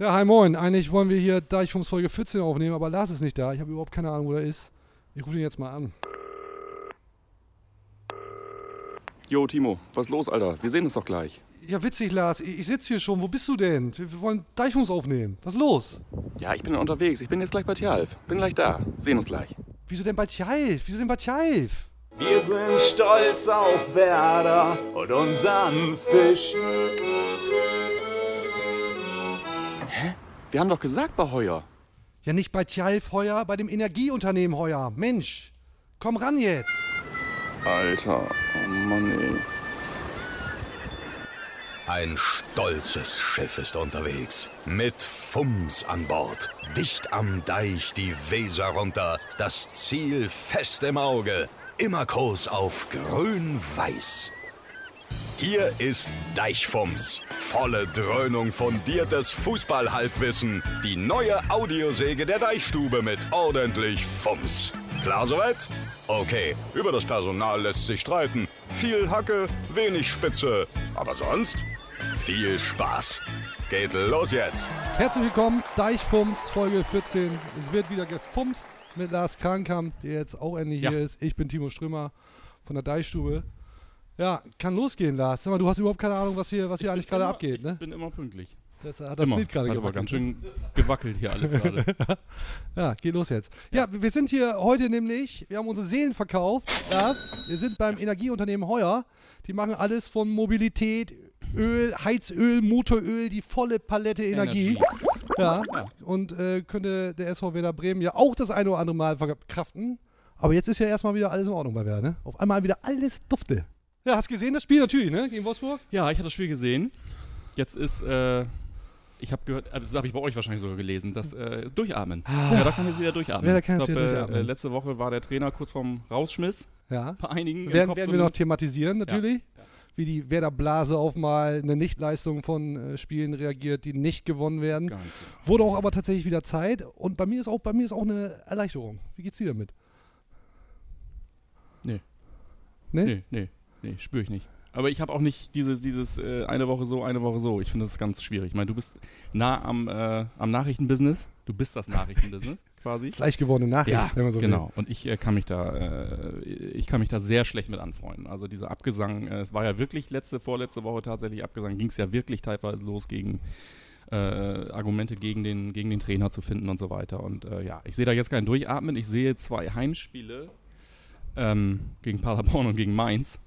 Ja, hi moin. Eigentlich wollen wir hier Deichfums Folge 14 aufnehmen, aber Lars ist nicht da. Ich habe überhaupt keine Ahnung, wo er ist. Ich rufe ihn jetzt mal an. Jo, Timo, was ist los, Alter? Wir sehen uns doch gleich. Ja, witzig, Lars. Ich, ich sitze hier schon. Wo bist du denn? Wir, wir wollen Deichfums aufnehmen. Was ist los? Ja, ich bin unterwegs. Ich bin jetzt gleich bei Tjalf. Bin gleich da. Sehen uns gleich. Wieso denn bei Tjalf? Wieso denn bei Tjalf? Wir sind stolz auf Werder und unseren Fisch. Wir haben doch gesagt bei Heuer. Ja, nicht bei Tjalf heuer, bei dem Energieunternehmen heuer. Mensch, komm ran jetzt. Alter, oh Mann, ey. Ein stolzes Schiff ist unterwegs. Mit Fums an Bord. Dicht am Deich die Weser runter. Das Ziel fest im Auge. Immer Kurs auf grün-weiß. Hier ist Deichfums. Volle Dröhnung fundiertes Fußballhalbwissen. Die neue Audiosäge der Deichstube mit ordentlich Fums. Klar soweit? Okay, über das Personal lässt sich streiten. Viel Hacke, wenig Spitze. Aber sonst viel Spaß. Geht los jetzt. Herzlich willkommen, Deichfums, Folge 14. Es wird wieder gefumst mit Lars Krankamp, der jetzt auch endlich Ja. hier ist. Ich bin Timo Strömer von der Deichstube. Ja, kann losgehen, Lars. Sag mal, du hast überhaupt keine Ahnung, was hier, was hier eigentlich gerade Immer- abgeht, ne? Ich bin immer pünktlich. Das hat das immer. Bild gerade Hat aber ganz schön gewackelt hier alles gerade. Ja, geht los jetzt. Ja, wir sind hier heute nämlich, wir haben unsere Seelen verkauft, Lars. Wir sind beim Energieunternehmen Heuer. Die machen alles von Mobilität, Öl, Heizöl, Motoröl, die volle Palette Energie. Energie. Ja, Ja. und äh, könnte der SV Werder Bremen ja auch das eine oder andere Mal verkraften. Aber jetzt ist ja erstmal wieder alles in Ordnung bei Werder, ne? Auf einmal wieder alles dufte. Ja, hast gesehen das Spiel natürlich, ne? Gegen Wolfsburg? ja, ich habe das Spiel gesehen. Jetzt ist, äh, ich habe gehört, äh, das habe ich bei euch wahrscheinlich sogar gelesen, dass äh, Durchatmen. Ja, da kann jetzt wieder durchatmen. Ja, da kann ich glaub, wieder äh, durchatmen. Äh, letzte Woche war der Trainer kurz vorm Rausschmiss. Ja. Bei einigen Werden, werden wir noch thematisieren, natürlich. Ja. Wie die Werder Blase auf mal eine Nichtleistung von äh, Spielen reagiert, die nicht gewonnen werden. Ganz genau. Wurde auch aber tatsächlich wieder Zeit. Und bei mir ist auch, bei mir ist auch eine Erleichterung. Wie geht's dir damit? Nee. Ne? Nee, nee, nee, spüre ich nicht. Aber ich habe auch nicht dieses, dieses äh, eine Woche so, eine Woche so. Ich finde das ganz schwierig. Ich meine, du bist nah am, äh, am Nachrichtenbusiness. Du bist das Nachrichtenbusiness quasi. Fleisch gewordene Nachricht, wenn man so genau. Und ich äh, kann mich da, äh, ich kann mich da sehr schlecht mit anfreunden. Also dieser Abgesang, äh, es war ja wirklich letzte, vorletzte Woche tatsächlich Abgesang, ging es ja wirklich teilweise los gegen äh, Argumente gegen den, gegen den Trainer zu finden und so weiter. Und ja, ich sehe da jetzt kein Durchatmen. Ich sehe zwei Heimspiele ähm, gegen Paderborn und gegen Mainz.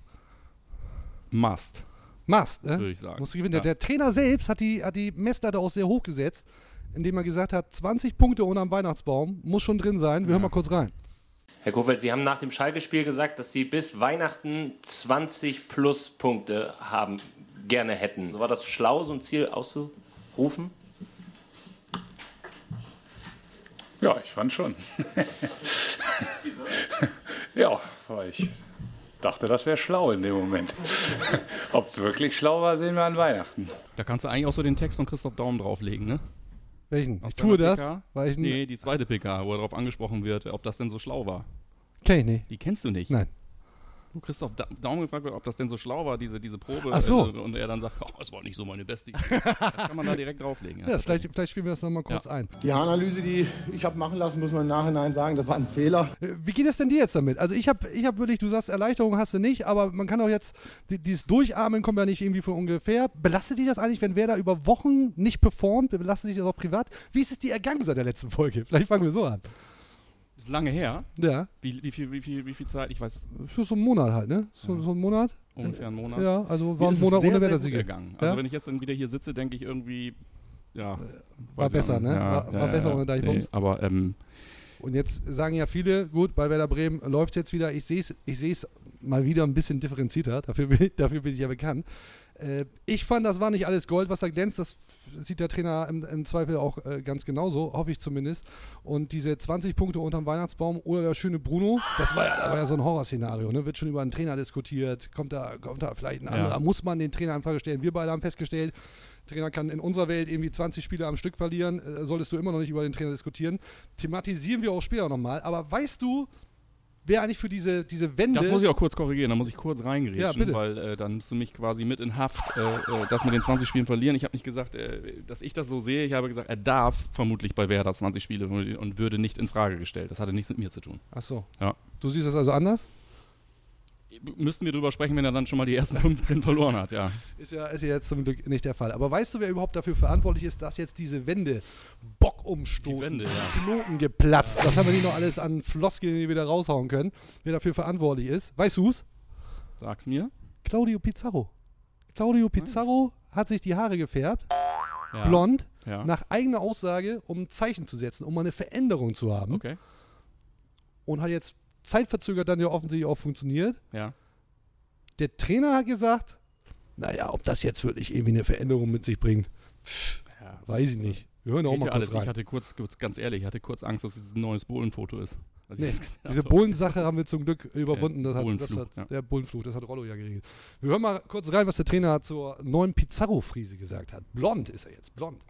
Must. Must, ne? würde ich sagen. Musst du gewinnen. Ja. Der, Trainer selbst hat die, hat die Messlatte auch sehr hoch gesetzt, indem er gesagt hat, 20 Punkte unterm Weihnachtsbaum muss schon drin sein. Wir hören mal kurz rein. Herr Kofeld, Sie haben nach dem Schalke-Spiel gesagt, dass Sie bis Weihnachten 20 Pluspunkte haben, gerne hätten. So war das schlau, so ein Ziel auszurufen? Ja, ich fand schon. ja, weil ich dachte, das wäre schlau in dem Moment. Ob es wirklich schlau war, sehen wir an Weihnachten. Da kannst du eigentlich auch so den Text von Christoph Daum drauflegen, ne? Welchen? Aus ich tue das, PK? weil ich Nee, die zweite PK, wo darauf angesprochen wird, ob das denn so schlau war. kenn ich nicht. Die kennst du nicht. Nein. Wo Christoph Da- Daum gefragt wird, ob das denn so schlau war, diese, diese Probe. Ach so. äh, Und er dann sagt, oh, das war nicht so meine beste Idee. das kann man da direkt drauflegen. Ja, vielleicht, vielleicht spielen wir das nochmal kurz Ja. ein. Die Haaranalyse, die ich habe machen lassen, muss man im Nachhinein sagen, das war ein Fehler. Äh, Wie geht es denn dir jetzt damit? Also ich habe ich hab wirklich, du sagst, Erleichterung hast du nicht, aber man kann auch jetzt, die, dieses Durchatmen kommt ja nicht irgendwie von ungefähr. Belastet dich das eigentlich, wenn wer da über Wochen nicht performt? Belastet dich das auch privat? Wie ist es dir ergangen seit der letzten Folge? Vielleicht fangen wir so an. Ist lange her. Ja, Wie, wie, viel, wie, viel, wie viel Zeit? Ich weiß für so einen Monat halt, ne? So, so einen Monat? ungefähr einen Monat. Ja, also war ein Monat sehr, ohne Wettersiege. gegangen. Also Ja? wenn ich jetzt dann wieder hier sitze, denke ich irgendwie, ja. War weiß ich besser, ne? War- war besser ohne Deichbums. Nee, aber ähm, Und jetzt sagen ja viele, gut, bei Werder Bremen läuft es jetzt wieder. Ich sehe es ich seh's mal wieder ein bisschen differenzierter. Dafür bin, dafür bin ich ja bekannt. Äh, ich fand, das war nicht alles Gold, was da glänzt. Das sieht der Trainer im, im Zweifel auch äh, ganz genauso, hoffe ich zumindest. Und diese 20 Punkte unterm Weihnachtsbaum oder der schöne Bruno, das war ja, das war ja so ein Horrorszenario. Ne? Wird schon über einen Trainer diskutiert. Kommt da, kommt da vielleicht ein Ja. anderer? Muss man den Trainer in Frage stellen? Wir beide haben festgestellt, Trainer kann in unserer Welt irgendwie 20 Spiele am Stück verlieren, äh, solltest du immer noch nicht über den Trainer diskutieren. Thematisieren wir auch später nochmal. Aber weißt du, wäre eigentlich für diese, diese Wende. Das muss ich auch kurz korrigieren, da muss ich kurz reingrätschen, Ja, weil äh, dann musst du mich quasi mit in Haft, äh, äh, das mit den 20 Spielen verlieren. Ich habe nicht gesagt, äh, dass ich das so sehe, ich habe gesagt, er darf vermutlich bei Werder 20 Spiele und würde nicht in Frage gestellt. Das hatte nichts mit mir zu tun. Ach so. Ja. Du siehst das also anders? Müssten wir drüber sprechen, wenn er dann schon mal die ersten 15 verloren hat, ja. Ist ja, ist ja jetzt zum Glück nicht der Fall. Aber weißt du, wer überhaupt dafür verantwortlich ist, dass jetzt diese Wende Bock umstoßen, Die Wende, ja. Knoten geplatzt, das haben wir nicht noch alles an Floskeln, die wir wieder raushauen können, wer dafür verantwortlich ist. Weißt du's? Sag's mir. Claudio Pizarro. Claudio Pizarro hat sich die Haare gefärbt, Ja. blond, Ja. nach eigener Aussage, um ein Zeichen zu setzen, um mal eine Veränderung zu haben. Okay. Und hat jetzt zeitverzögert dann ja offensichtlich auch funktioniert. Ja. Der Trainer hat gesagt, naja, ob das jetzt wirklich irgendwie eine Veränderung mit sich bringt, ja. weiß ich nicht. Wir hören auch mal kurz alles. rein. Ich hatte kurz, kurz, ganz ehrlich, ich hatte kurz Angst, dass es ein neues Bohlenfoto ist. Nee, diese. Bohlen-Sache haben wir zum Glück überwunden. Das hat, das hat, ja. Der Bullenfluch, das hat Rollo ja geregelt. Wir hören mal kurz rein, was der Trainer zur neuen Pizarro-Friese gesagt hat. Blond ist er jetzt, blond.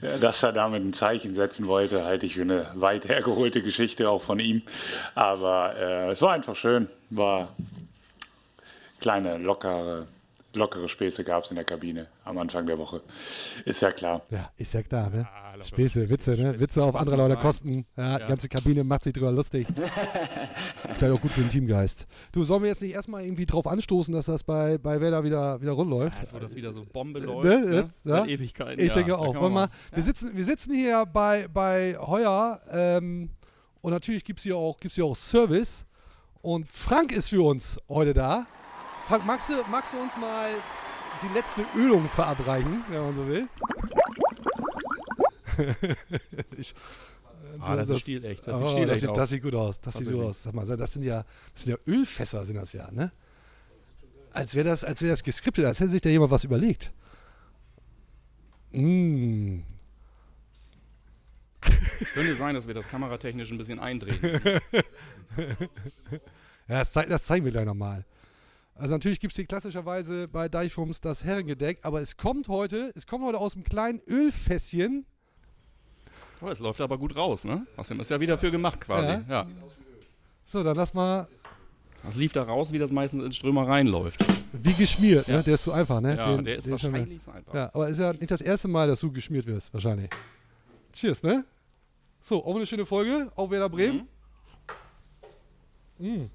Dass er damit ein Zeichen setzen wollte, halte ich für eine weit hergeholte Geschichte auch von ihm. Aber äh, es war einfach schön. War kleine, lockere, lockere Späße gab es in der Kabine am Anfang der Woche. Ist ja klar. Ja, ist ja klar, ne? locker. Späße, Witze, ne? Witze auf andere Leute kosten. Ja, die Ja. ganze Kabine macht sich drüber lustig. Vielleicht auch gut für den Teamgeist. Du, sollen wir jetzt nicht erstmal irgendwie drauf anstoßen, dass das bei, bei Werder wieder, wieder rund läuft? Ja, Jetzt, wo das wieder so Bombe läuft. Ne, Ne? ja. Ewigkeiten. Ich ja, denke auch. Wollen man wir, wir, sitzen, wir sitzen hier bei, bei Heuer ähm, und natürlich gibt es hier, auch- gibt's hier auch Service. Und Frank ist für uns heute da. Frank, magst du, magst du uns mal die letzte Ölung verabreichen, wenn man so will? ich, Ah, das, das- ist stilecht. Das oh, sieht das, stilecht sieht, aus. das sieht gut aus. Das sieht gut aus. Sag mal, das sind ja, das sind ja Ölfässer, sind das ja, ne? Als wäre das, als wäre das geskriptet, als hätte sich da jemand was überlegt. Mmh. Könnte sein, dass wir das kameratechnisch ein bisschen eindrehen. Ja, das, zeig, das zeigen wir gleich nochmal. Also natürlich gibt es hier klassischerweise bei Deichfums das Herrengedeck, aber es kommt heute, es kommt heute aus einem kleinen Ölfässchen. Oh, es läuft aber gut raus, ne? Außerdem ist ja wieder für gemacht quasi. Ja. Ja. So, dann lass mal Das lief da raus, wie das meistens in Strömer reinläuft. wie geschmiert, ne? Ja. Der ist so einfach, ne? Ja, Den- der ist wahrscheinlich so einfach. Ja, aber ist ja nicht das erste Mal, dass du geschmiert wirst, wahrscheinlich. Cheers, ne? So, auch eine schöne Folge, auch Werder Bremen. Mm.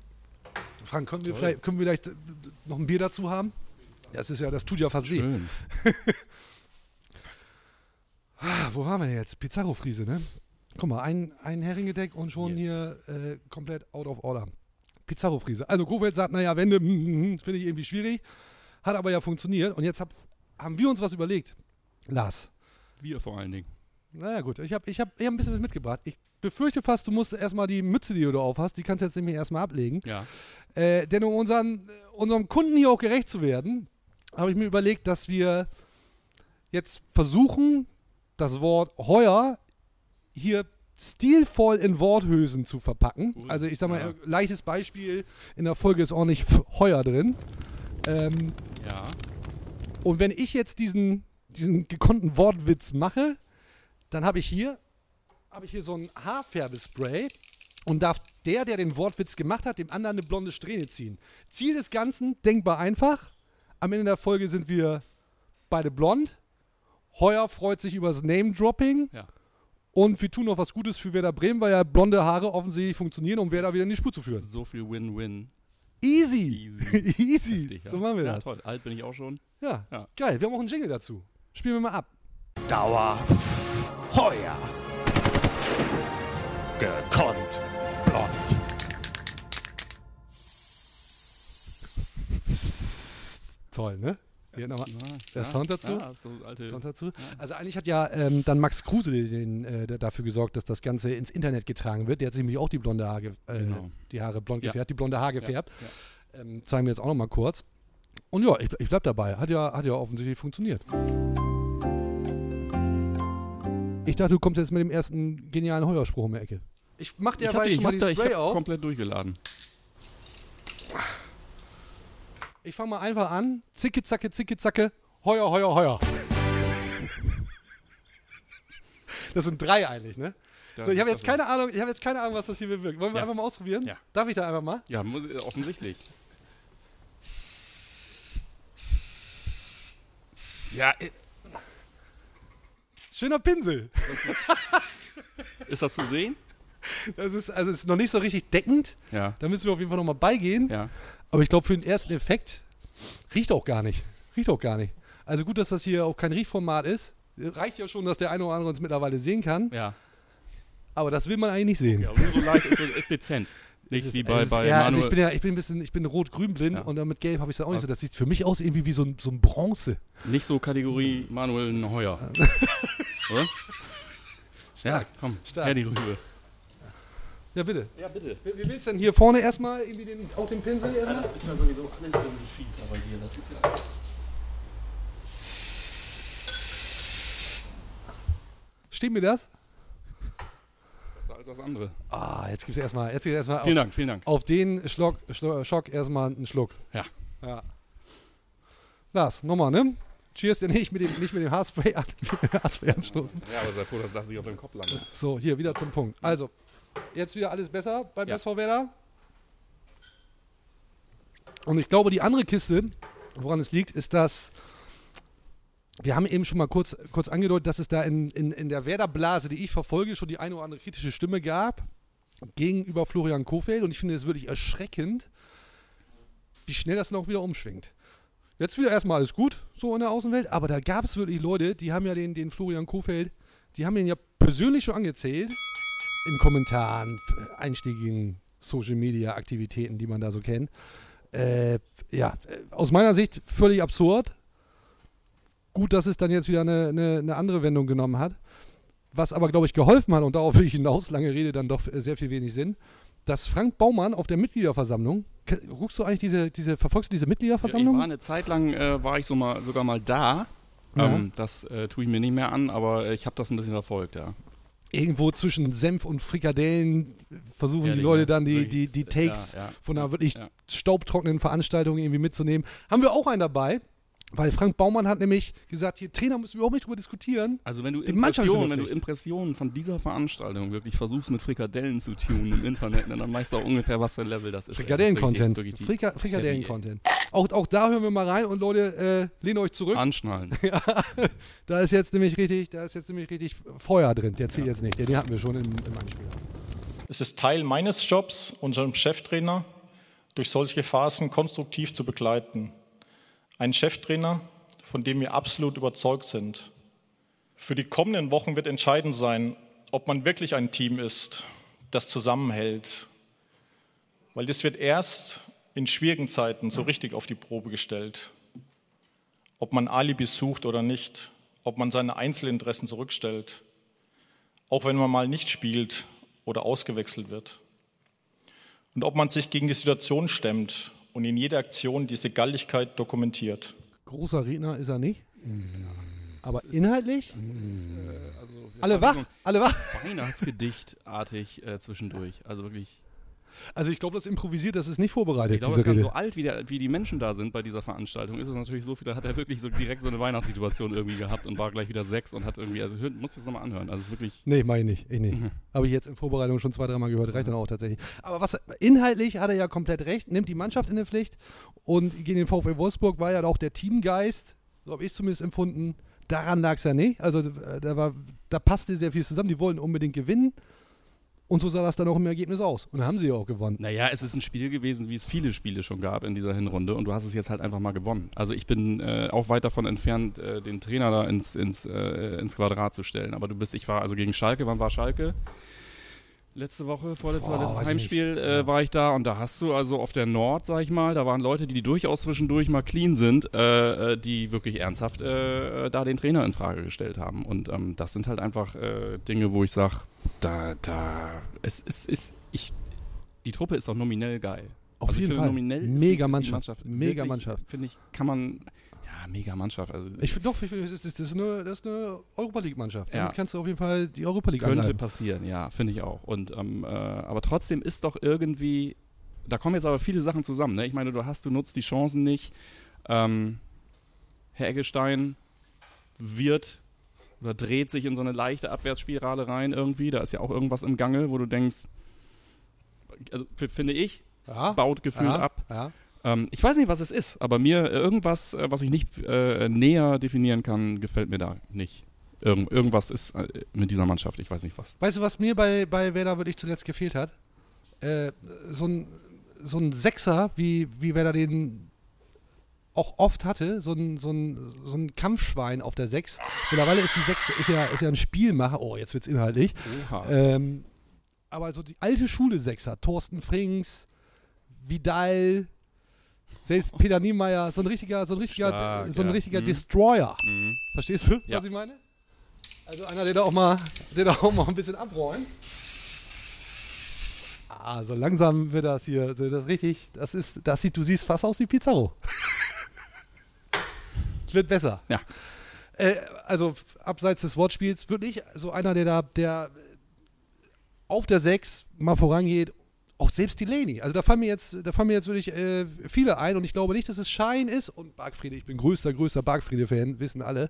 Frank, können wir, vielleicht, können wir vielleicht äh, noch ein Bier dazu haben? Das ist ja, das tut ja fast weh. Ah, wo waren wir denn jetzt? Pizarro-Friese, ne? Guck mal, ein, ein Heringedeck und schon Yes. hier äh, komplett out of order. Pizarro-Friese. Also Kofeld sagt, naja, Wende, mm, mm, mm, finde ich irgendwie schwierig. Hat aber ja funktioniert. Und jetzt hab, haben wir uns was überlegt. Lars. Wir vor allen Dingen. Naja gut, ich habe ich hab, ich hab ein bisschen was mitgebracht. Ich befürchte fast, du musst erstmal die Mütze, die du da auf hast, die kannst du jetzt nämlich erstmal ablegen. Ja. Äh, denn um unseren, unserem Kunden hier auch gerecht zu werden, habe ich mir überlegt, dass wir jetzt versuchen, das Wort heuer hier stilvoll in Worthülsen zu verpacken. Cool. Also ich sag mal, Ja. leichtes Beispiel, in der Folge ist auch nicht heuer drin. Ähm, Ja. und wenn ich jetzt diesen, diesen gekonnten Wortwitz mache, dann habe ich hier, habe ich hier so ein Haarfärbespray und darf der, der den Wortwitz gemacht hat, dem anderen eine blonde Strähne ziehen. Ziel des Ganzen, denkbar einfach. Am Ende der Folge sind wir beide blond. Heuer freut sich über das Name-Dropping. Ja. Und wir tun noch was Gutes für Werder Bremen, weil ja blonde Haare offensichtlich funktionieren, um Werder wieder in die Spur zu führen. So viel Win-Win. Easy. Easy. Easy. Heftig, ja. So machen wir ja, das. toll. Alt bin ich auch schon. Ja. Ja. Geil. Wir haben auch einen Jingle dazu. Spielen wir mal ab. Dauer Heuer. Gekonnt blond. Toll, ne? Hier nochmal der Sound dazu. Ja, so alte. Sound dazu. Also eigentlich hat ja ähm, dann Max Kruse den, äh, dafür gesorgt, dass das Ganze ins Internet getragen wird. Der hat sich nämlich auch die blonde Haare, äh, Genau. die Haare blond Ja. gefärbt, die blonde Haar Ja, gefärbt. ja. Ähm, zeigen wir jetzt auch nochmal kurz. Und ja, ich, ich bleib dabei. Hat ja, hat ja offensichtlich funktioniert. Ich dachte, du kommst jetzt mit dem ersten genialen Heuerspruch um die Ecke. Ich mach dir Ich aber schon ich mal die da, ich Spray hab auf. komplett durchgeladen. Ich fange mal einfach an. Zicke, zacke, zicke, zacke. Heuer, heuer, heuer. Das sind drei eigentlich, ne? So, ich habe jetzt keine Ahnung, ich habe jetzt keine Ahnung, was das hier bewirkt. Wollen wir Ja. einfach mal ausprobieren? Ja. Darf ich da einfach mal? Ja, muss, offensichtlich. Ja, äh, Schöner Pinsel. ist das zu sehen? Das ist also es ist noch nicht so richtig deckend. Ja. Da müssen wir auf jeden Fall nochmal beigehen. Ja. Aber ich glaube, für den ersten Effekt riecht auch gar nicht. Riecht auch gar nicht. Also gut, dass das hier auch kein Riechformat ist. Reicht ja schon, dass der eine oder andere uns mittlerweile sehen kann. Ja. Aber das will man eigentlich nicht sehen. ja so leicht ist, ist dezent. Nicht ist- wie bei, ist- bei ja, also Manuel. ich bin ja, ich bin ein bisschen, ich bin rot-grün blind Ja. und dann mit Gelb habe ich es auch nicht so. Was? Das sieht für mich aus irgendwie wie so ein, so ein Bronze. nicht so Kategorie Manuel Neuer. Oder? Ja, komm, Stark. her die Rübe. Ja, bitte. Ja, bitte. Wie, wie willst du denn hier vorne erstmal irgendwie den, auch den Pinsel erstmal? das ist ja sowieso alles irgendwie fies bei dir. Das ist ja. Steht mir das? Als das andere. Ah, jetzt gibt's erstmal, jetzt gibt's erstmal Vielen auf, Dank, vielen Dank. auf den Schlock, Schlo- Schock erstmal einen Schluck. Ja. Ja. Lars, nochmal, ne? Cheers, denn nicht mit dem, nicht mit dem Haarspray, an, Haarspray anstoßen. Ja, aber sei froh, dass das nicht auf deinem Kopf landet. So, hier wieder zum Punkt. Also, jetzt wieder alles besser beim Ja. SV Werder. Und ich glaube, die andere Kiste, woran es liegt, ist, dass wir haben eben schon mal kurz, kurz angedeutet, dass es da in, in, in der Werder-Blase, die ich verfolge, schon die eine oder andere kritische Stimme gab gegenüber Florian Kofeld. Und ich finde es wirklich erschreckend, wie schnell das auch wieder umschwingt. Jetzt wieder erstmal alles gut, so in der Außenwelt, aber da gab es wirklich Leute, die haben ja den, den Florian Kofeld, die haben ihn ja persönlich schon angezählt, in Kommentaren, einschlägigen Social-Media-Aktivitäten, die man da so kennt. Äh, ja, aus meiner Sicht völlig absurd. Gut, dass es dann jetzt wieder eine, eine, eine andere Wendung genommen hat. Was aber, glaube ich, geholfen hat, und darauf will ich hinaus, lange Rede, dann doch äh, sehr viel wenig Sinn, dass Frank Baumann auf der Mitgliederversammlung, guckst du eigentlich diese, diese, verfolgst du diese Ich Mitgliederversammlung? war eine Zeit lang, äh, war ich so mal, sogar mal da. Ja. Ähm, das äh, tue ich mir nicht mehr an, aber ich habe das ein bisschen verfolgt, ja. Irgendwo zwischen Senf und Frikadellen versuchen Ehrlich, die Leute dann die, die, die Takes Ja, ja. von einer wirklich Ja. staubtrockenen Veranstaltung irgendwie mitzunehmen. Haben wir auch einen dabei, weil Frank Baumann hat nämlich gesagt, hier Trainer müssen wir überhaupt nicht drüber diskutieren. Also wenn du Impressionen, wenn du. Impressionen von dieser Veranstaltung wirklich versuchst mit Frikadellen zu tunen im Internet, dann weißt du auch ungefähr, was für ein Level das ist. Frikadellen-Content. Frika Frikadellen-Content. Auch, auch da hören wir mal rein und Leute, äh, lehnt euch zurück. Anschnallen. Da ist jetzt nämlich richtig, da ist jetzt nämlich richtig Feuer drin. Der zählt jetzt nicht. Den hatten wir schon im, im Anspieler. Es ist Teil meines Jobs, unseren Cheftrainer durch solche Phasen konstruktiv zu begleiten. Ein Cheftrainer, von dem wir absolut überzeugt sind. Für die kommenden Wochen wird entscheidend sein, ob man wirklich ein Team ist, das zusammenhält. Weil das wird erst in schwierigen Zeiten so richtig auf die Probe gestellt. Ob man Alibis sucht oder nicht, ob man seine Einzelinteressen zurückstellt, auch wenn man mal nicht spielt oder ausgewechselt wird. Und ob man sich gegen die Situation stemmt und in jeder Aktion diese Galligkeit dokumentiert. Großer Redner ist er nicht. Aber inhaltlich? Alle wach? Alle wach? Weihnachtsgedichtartig äh, zwischendurch. Also wirklich. Also ich glaube, das improvisiert, das ist nicht vorbereitet, Ich glaube, es kann Rede. so alt, wie, der, wie die Menschen da sind bei dieser Veranstaltung, ist es natürlich so viel, da hat er wirklich so direkt so eine Weihnachtssituation irgendwie gehabt und war gleich wieder sechs und hat irgendwie, also musst du das nochmal anhören. Also es ist wirklich. Nee, mach ich nicht. Ich nicht. Mhm. Habe ich jetzt in Vorbereitung schon zwei, dreimal gehört. Reicht dann auch tatsächlich. Aber was inhaltlich hat er ja komplett recht. Nimmt die Mannschaft in die Pflicht. Und gegen den VfL Wolfsburg war ja auch der Teamgeist, so habe ich es zumindest empfunden. Daran lag es ja nicht. Also äh, da, war, da passte sehr viel zusammen. Die wollten unbedingt gewinnen. Und so sah das dann auch im Ergebnis aus. Und dann haben sie ja auch gewonnen. Naja, es ist ein Spiel gewesen, wie es viele Spiele schon gab in dieser Hinrunde und du hast es jetzt halt einfach mal gewonnen. Also ich bin äh, auch weit davon entfernt, äh, den Trainer da ins, ins, äh, ins Quadrat zu stellen. Aber du bist, ich war also gegen Schalke, wann war Schalke? Letzte Woche, vorletzte Boah, letztes Heimspiel äh, war ich da und da hast du also auf der Nord, sag ich mal, da waren Leute, die durchaus zwischendurch mal clean sind, äh, äh, die wirklich ernsthaft äh, da den Trainer in Frage gestellt haben. Und ähm, das sind halt einfach äh, Dinge, wo ich sage, da, da, es, ist, ich, die Truppe ist doch nominell geil. Auf Also jeden Fall. Nominell Mega die Mannschaft. Mega Mannschaft. Finde ich, kann man, ja, mega Mannschaft. Also Ich finde doch, ich find, das, ist, das, ist eine, das ist eine Europa League-Mannschaft. Ja. Damit kannst du auf jeden Fall die Europa League Könnte angreifen. passieren, ja, finde ich auch. Und ähm, äh, aber trotzdem ist doch irgendwie, da kommen jetzt aber viele Sachen zusammen. Ne? Ich meine, du hast, du nutzt die Chancen nicht. Ähm, Herr Eggestein wird oder dreht sich in so eine leichte Abwärtsspirale rein irgendwie. Da ist ja auch irgendwas im Gange, wo du denkst, also finde ich, Ja. baut gefühlt ja, ab. Ja. Ähm, ich weiß nicht, was es ist, aber mir äh, irgendwas, äh, was ich nicht äh, näher definieren kann, gefällt mir da nicht. Irgend, irgendwas ist äh, mit dieser Mannschaft, ich weiß nicht was. Weißt du, was mir bei, bei Werder wirklich zuletzt gefehlt hat? Äh, so, ein, so ein Sechser, wie, wie Werder den auch oft hatte, so ein, so, ein, so ein Kampfschwein auf der Sechs. Mittlerweile ist die Sechs ist ja, ist ja ein Spielmacher. Oh, jetzt wird's inhaltlich. Oha. Ähm, aber so die alte Schule Sechser, Thorsten Frings, Vidal, selbst Peter Niemeyer, so ein richtiger, so ein richtiger, Stark, so ein ja. richtiger Mhm. Destroyer. Mhm. Verstehst du, Ja. was ich meine? Also einer, der da auch mal, der da auch mal ein bisschen abräumt. Ah, so langsam wird das hier, so das richtig, das ist, das sieht, du siehst fast aus wie Pizarro. Wird besser. Ja. Äh, also abseits des Wortspiels wirklich so einer, der da, der auf der 6 mal vorangeht. Auch selbst Delaney. Also da fallen mir jetzt, da fallen mir jetzt wirklich äh, viele ein und ich glaube nicht, dass es Schein ist und Bargfriede. Ich bin größter, größter Bargfriede-Fan, wissen alle.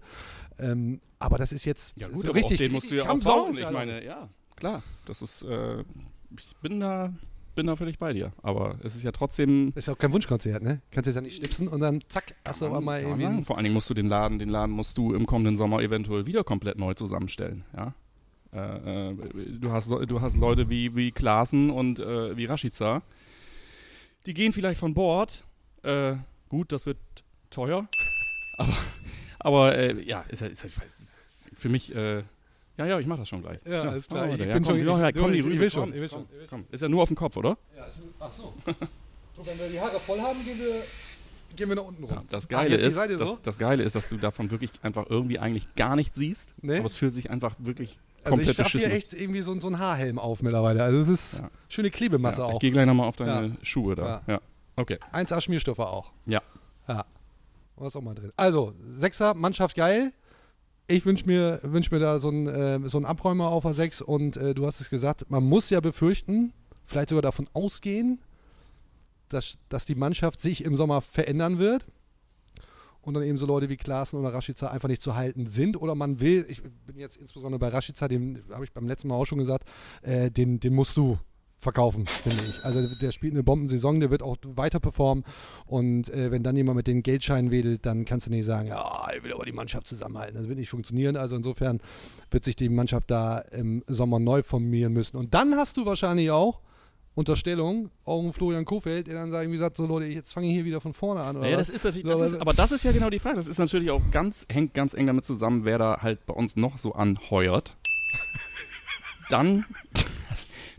Ähm, aber das ist jetzt Ja gut, so richtig. den musst du ja auch bauen. Ich meine, ja, klar, das ist, äh, ich bin da, bin da völlig bei dir. Aber es ist ja trotzdem ist ja auch kein Wunschkonzert, ne? Kannst jetzt ja nicht schnipsen und dann zack, hast du aber mal irgendwie. sagen. Vor allen Dingen musst du den Laden, den Laden musst du im kommenden Sommer eventuell wieder komplett neu zusammenstellen. Ja? Äh, äh, du, hast, du hast Leute wie, wie Klaassen und äh, wie Rashica. Die gehen vielleicht von Bord. Äh, gut, das wird teuer. Aber, aber ja, ist, ist, ist für mich. Ja, ja, ich mach das schon gleich. Ja, alles klar. Ich bin komm, schon- komm, ich will schon. Ist ja nur auf dem Kopf, oder? Ja, ist, ach so. so. Wenn wir die Haare voll haben, gehen wir, gehen wir nach unten rum. Ja, das Ach, Geile die ist, das, so? das Geile ist, dass du davon wirklich einfach irgendwie eigentlich gar nichts siehst. Nee. Aber es fühlt sich einfach wirklich Also komplett ich habe hier echt irgendwie so, so einen Haarhelm auf mittlerweile. Also das ist Ja. schöne Klebemasse ja, ich auch. gehe gleich nochmal auf deine Schuhe da. Ja. Ja. Okay. 1A Schmierstoffe auch. Ja. Ja. Was auch mal drin. Also, Sechser, Mannschaft geil. Ich wünsche mir, wünsch mir da so einen, äh, so einen Abräumer auf der 6 und äh, du hast es gesagt, man muss ja befürchten, vielleicht sogar davon ausgehen, dass, dass die Mannschaft sich im Sommer verändern wird und dann eben so Leute wie Klaassen oder Rashica einfach nicht zu halten sind oder man will, ich bin jetzt insbesondere bei Rashica, dem habe ich beim letzten Mal auch schon gesagt, äh, den, den musst du verkaufen, finde ich. Also der spielt eine Bombensaison, der wird auch weiter performen und äh, wenn dann jemand mit den Geldscheinen wedelt, dann kannst du nicht sagen, ja, ich will aber die Mannschaft zusammenhalten. Das wird nicht funktionieren. Also insofern wird sich die Mannschaft da im Sommer neu formieren müssen. Und dann hast du wahrscheinlich auch Unterstellung, auch einen Florian Kofeld, der dann sagt, wie gesagt, so Leute, jetzt fange ich hier wieder von vorne an. Oder Ja, das ist natürlich, das ist, aber das ist ja genau die Frage. Das ist natürlich auch ganz, hängt ganz eng damit zusammen, wer da halt bei uns noch so anheuert. Dann,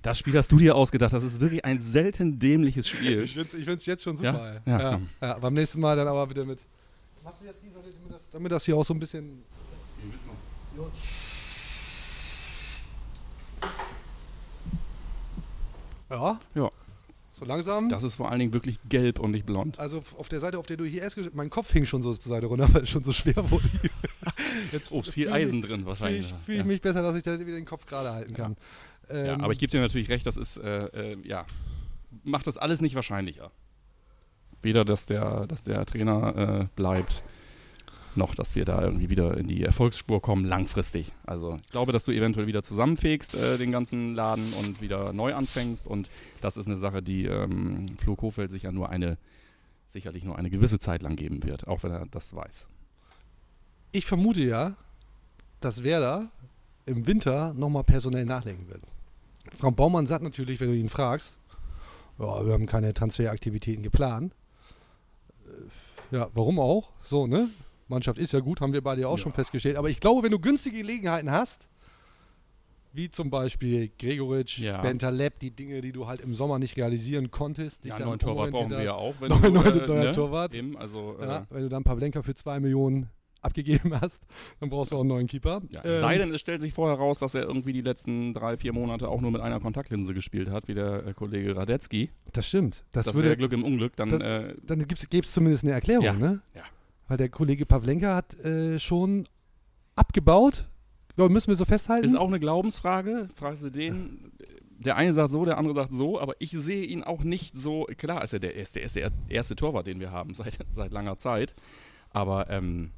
das Spiel hast du dir ausgedacht. Das ist wirklich ein selten dämliches Spiel. Ich finde es jetzt schon Ja? super. Ja, ja, komm. ja, beim nächsten Mal dann aber bitte mit. Machst du jetzt diese, damit das, damit das hier auch so ein bisschen. Ja, Ja, so langsam. das ist vor allen Dingen wirklich gelb und nicht blond. Also auf der Seite, auf der du hier erst mein Kopf hing schon so zur Seite runter, weil es schon so schwer wurde. Jetzt Oh, ist viel Eisen mich- drin Fühle wahrscheinlich. ich, fühl ich ja. mich besser, dass ich da wieder den Kopf gerade halten kann. ja, Ähm, aber ich gebe dir natürlich recht, das ist, äh, äh, ja, macht das alles nicht wahrscheinlicher. Weder, dass der, dass der Trainer äh, bleibt, noch, dass wir da irgendwie wieder in die Erfolgsspur kommen, langfristig. Also ich glaube, dass du eventuell wieder zusammenfegst, äh, den ganzen Laden und wieder neu anfängst. Und das ist eine Sache, die ähm, Flo Kofeld sich ja nur eine, sicherlich nur eine gewisse Zeit lang geben wird, auch wenn er das weiß. ich vermute ja, dass Werder im Winter nochmal personell nachlegen wird. Frau Baumann sagt natürlich, wenn du ihn fragst, ja, wir haben keine Transferaktivitäten geplant. Äh, Ja, warum auch? So, ne? Mannschaft ist ja gut, haben wir beide ja auch schon festgestellt. Aber ich glaube, wenn du günstige Gelegenheiten hast, wie zum Beispiel Gregoritsch, Ja. Bentaleb, die Dinge, die du halt im Sommer nicht realisieren konntest. Ja, neuen Torwart brauchen wir ja auch. Wenn Neuen- du, neuen- äh, neuer ne? Torwart. Eben, also, äh, Ja, wenn du dann Pavlenka für zwei Millionen abgegeben hast, dann brauchst du auch einen neuen Keeper. Ja, Ähm, sei denn, es stellt sich vorher raus, dass er irgendwie die letzten drei, vier Monate auch nur mit einer Kontaktlinse gespielt hat, wie der äh, Kollege Radetzky. das stimmt. Das, Das, würde, Glück im Unglück. Dann, dann- äh, dann gäbe es zumindest eine Erklärung, Ja, ne? ja. Weil der Kollege Pavlenka hat äh, schon abgebaut. Ja, müssen wir so festhalten. ist auch eine Glaubensfrage. Fragst du den? Der eine sagt so, der andere sagt so, aber ich sehe ihn auch nicht so. Klar ist er der erste, der erste Torwart, den wir haben seit, seit langer Zeit. Aber ähm,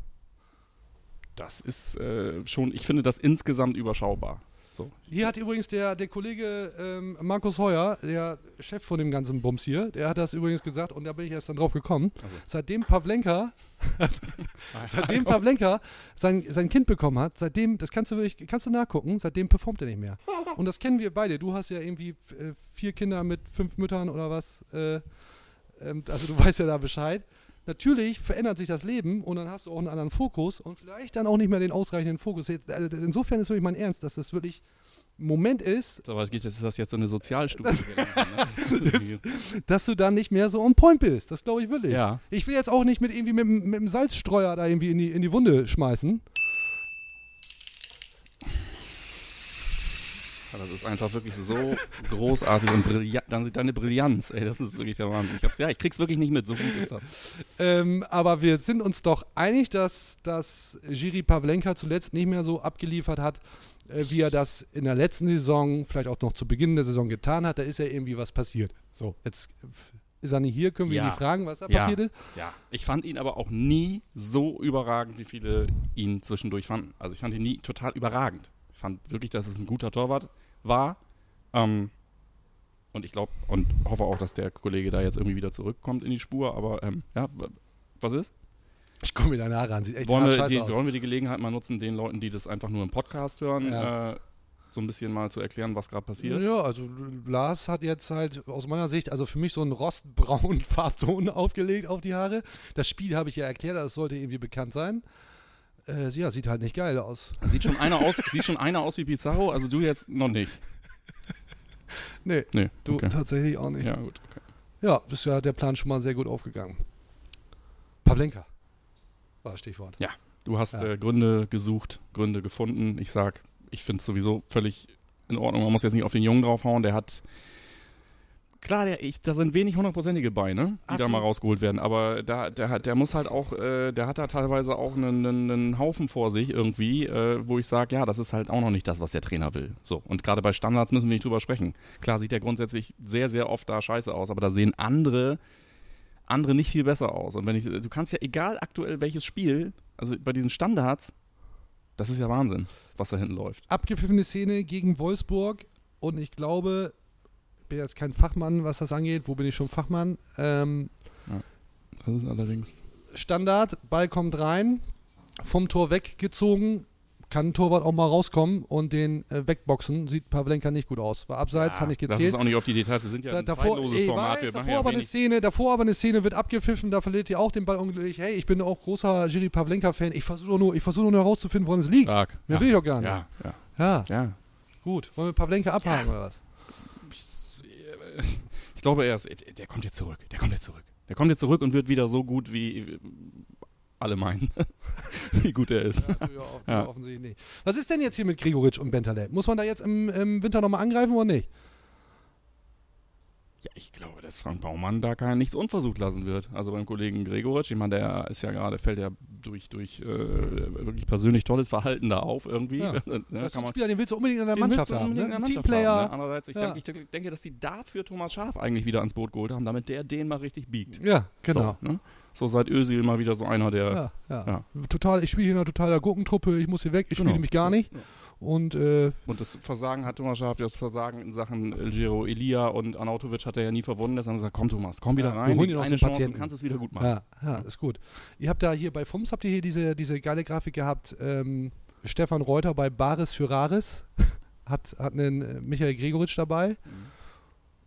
das ist äh, schon, ich finde das insgesamt überschaubar. So. Hier hat übrigens der, der Kollege ähm, Markus Heuer, der Chef von dem ganzen Bums hier, der hat das übrigens gesagt und da bin ich erst dann drauf gekommen. Seitdem Pavlenka, seitdem Pavlenka sein, sein Kind bekommen hat, seitdem, das kannst du wirklich, kannst du nachgucken, seitdem performt er nicht mehr. Und das kennen wir beide. Du hast ja irgendwie äh, vier Kinder mit fünf Müttern oder was. Äh, ähm, also du weißt ja da Bescheid. Natürlich verändert sich das Leben und dann hast du auch einen anderen Fokus und vielleicht dann auch nicht mehr den ausreichenden Fokus. Also insofern ist wirklich mein Ernst, dass das wirklich ein Moment ist, Aber es geht jetzt, ist das jetzt so eine Sozialstudie? gewesen, ne? dass du dann nicht mehr so on point bist. Das glaube ich wirklich. Ja. Ich will jetzt auch nicht mit irgendwie mit, mit dem Salzstreuer da irgendwie in die, in die Wunde schmeißen. Das ist einfach wirklich so großartig und brillant. Dann deine Brillanz, ey, das ist wirklich der Wahnsinn. Ich hab's, ja, ich krieg's wirklich nicht mit, so gut ist das. Ähm, aber wir sind uns doch einig, dass, dass Jiri Pavlenka zuletzt nicht mehr so abgeliefert hat, äh, wie er das in der letzten Saison, vielleicht auch noch zu Beginn der Saison getan hat. Da ist ja irgendwie was passiert. So, jetzt äh, ist er nicht hier, können wir ihn Ja. nicht fragen, was da Ja. passiert ist. Ja, ich fand ihn aber auch nie so überragend, wie viele ihn zwischendurch fanden. Also ich fand ihn nie total überragend. Ich fand wirklich, dass es ein guter Torwart war. Ähm, und ich glaube und hoffe auch, dass der Kollege da jetzt irgendwie wieder zurückkommt in die Spur. Aber ähm, ja, was ist? Ich komme mir da nah ran, sieht echt Wollen wir, die, aus. wollen wir die Gelegenheit mal nutzen, den Leuten, die das einfach nur im Podcast hören, Ja. äh, so ein bisschen mal zu erklären, was gerade passiert? Ja, also Lars hat jetzt halt aus meiner Sicht, also für mich so einen rostbraunen Farbton aufgelegt auf die Haare. Das Spiel habe ich ja erklärt, das sollte irgendwie bekannt sein. Äh, ja, sieht halt nicht geil aus. Sieht schon einer aus, sieht schon einer aus wie Pizarro, also du jetzt noch nicht. Nee, Nee, du okay. tatsächlich auch nicht. Ja. Ja, gut. Okay. ist ja der Plan schon mal sehr gut aufgegangen. Pavlenka war das Stichwort. Ja, du hast Ja. äh, Gründe gesucht, Gründe gefunden. Ich sag, ich finde es sowieso völlig in Ordnung. Man muss jetzt nicht auf den Jungen draufhauen. Der hat. Klar, der, ich, da sind wenig hundertprozentige bei, ne? Die Ach da so. mal rausgeholt werden. Aber da, der, hat, der muss halt auch, äh, der hat da teilweise auch einen, einen, einen Haufen vor sich irgendwie, äh, wo ich sage, ja, das ist halt auch noch nicht das, was der Trainer will. So. Und gerade bei Standards müssen wir nicht drüber sprechen. Klar sieht der grundsätzlich sehr, sehr oft da scheiße aus, aber da sehen andere andere nicht viel besser aus. Und wenn ich, du kannst ja egal aktuell welches Spiel, also bei diesen Standards, das ist ja Wahnsinn, was da hinten läuft. Abgepfiffene Szene gegen Wolfsburg und ich glaube, bin jetzt kein Fachmann, was das angeht. Wo bin ich schon Fachmann? Ähm, Das ist allerdings. Standard, Ball kommt rein, vom Tor weggezogen, kann ein Torwart auch mal rauskommen und den äh, wegboxen. Sieht Pavlenka nicht gut aus. War abseits, hat nicht Das gezählt. ist auch nicht auf die Details, wir sind ja Da, ein davor, zeitloses ey, Format. weiß, davor, ja aber eine Szene, davor aber eine Szene wird abgepfiffen, da verliert ihr auch den Ball unglücklich. Hey, ich bin auch großer Jiri Pavlenka-Fan. Ich versuche nur, ich versuche nur herauszufinden, woran es liegt. stark. Mehr ja. will ich doch gar nicht. Ja, ja, Ja, ja. gut. Wollen wir Pavlenka abhaken oder was? Ich glaube, er ist, der kommt jetzt zurück. Der kommt jetzt zurück. Der kommt jetzt zurück und wird wieder so gut, wie alle meinen, wie gut er ist. Ja, ja, off- Ja. offensichtlich nicht. Was ist denn jetzt hier mit Gregoritsch und Bentaleb? Muss man da jetzt im, im Winter nochmal angreifen oder nicht? Ja, ich glaube, dass Frank Baumann da kein nichts unversucht lassen wird. Also beim Kollegen Gregoritsch, ich meine, der ist ja gerade, fällt ja durch, durch äh, wirklich persönlich tolles Verhalten da auf irgendwie. Ja. Ne, das ist ein man, Spieler, den willst du unbedingt in der Mannschaft haben. Ne? Mannschaft Teamplayer. Haben, ne? Andererseits, ich, Ja. denke, ich denke, dass die dafür Thomas Schaf eigentlich wieder ans Boot geholt haben, damit der den mal richtig biegt. Ja, genau. So, ne? so seit Özil mal wieder so einer, der. Ja, ja. Ja. Total, ich spiele hier in einer totaler Gurkentruppe, ich muss hier weg, ich Genau. spiele mich gar nicht. Ja. Und äh, Und das Versagen hat Thomas Schaf, das Versagen in Sachen Giro Elia und Anautovic hat er ja nie verwunden. Deshalb haben sie gesagt, komm Thomas, komm wieder Ja, wir rein, holen ihn aus eine dem Chance, Patienten. du kannst es wieder gut machen. ja, ja, ist gut. Ihr habt da hier bei FUMS, habt ihr hier diese, diese geile Grafik gehabt, ähm, Stefan Reuter bei Baris für Raris hat, hat einen äh, Michael Gregoritsch dabei. Mhm.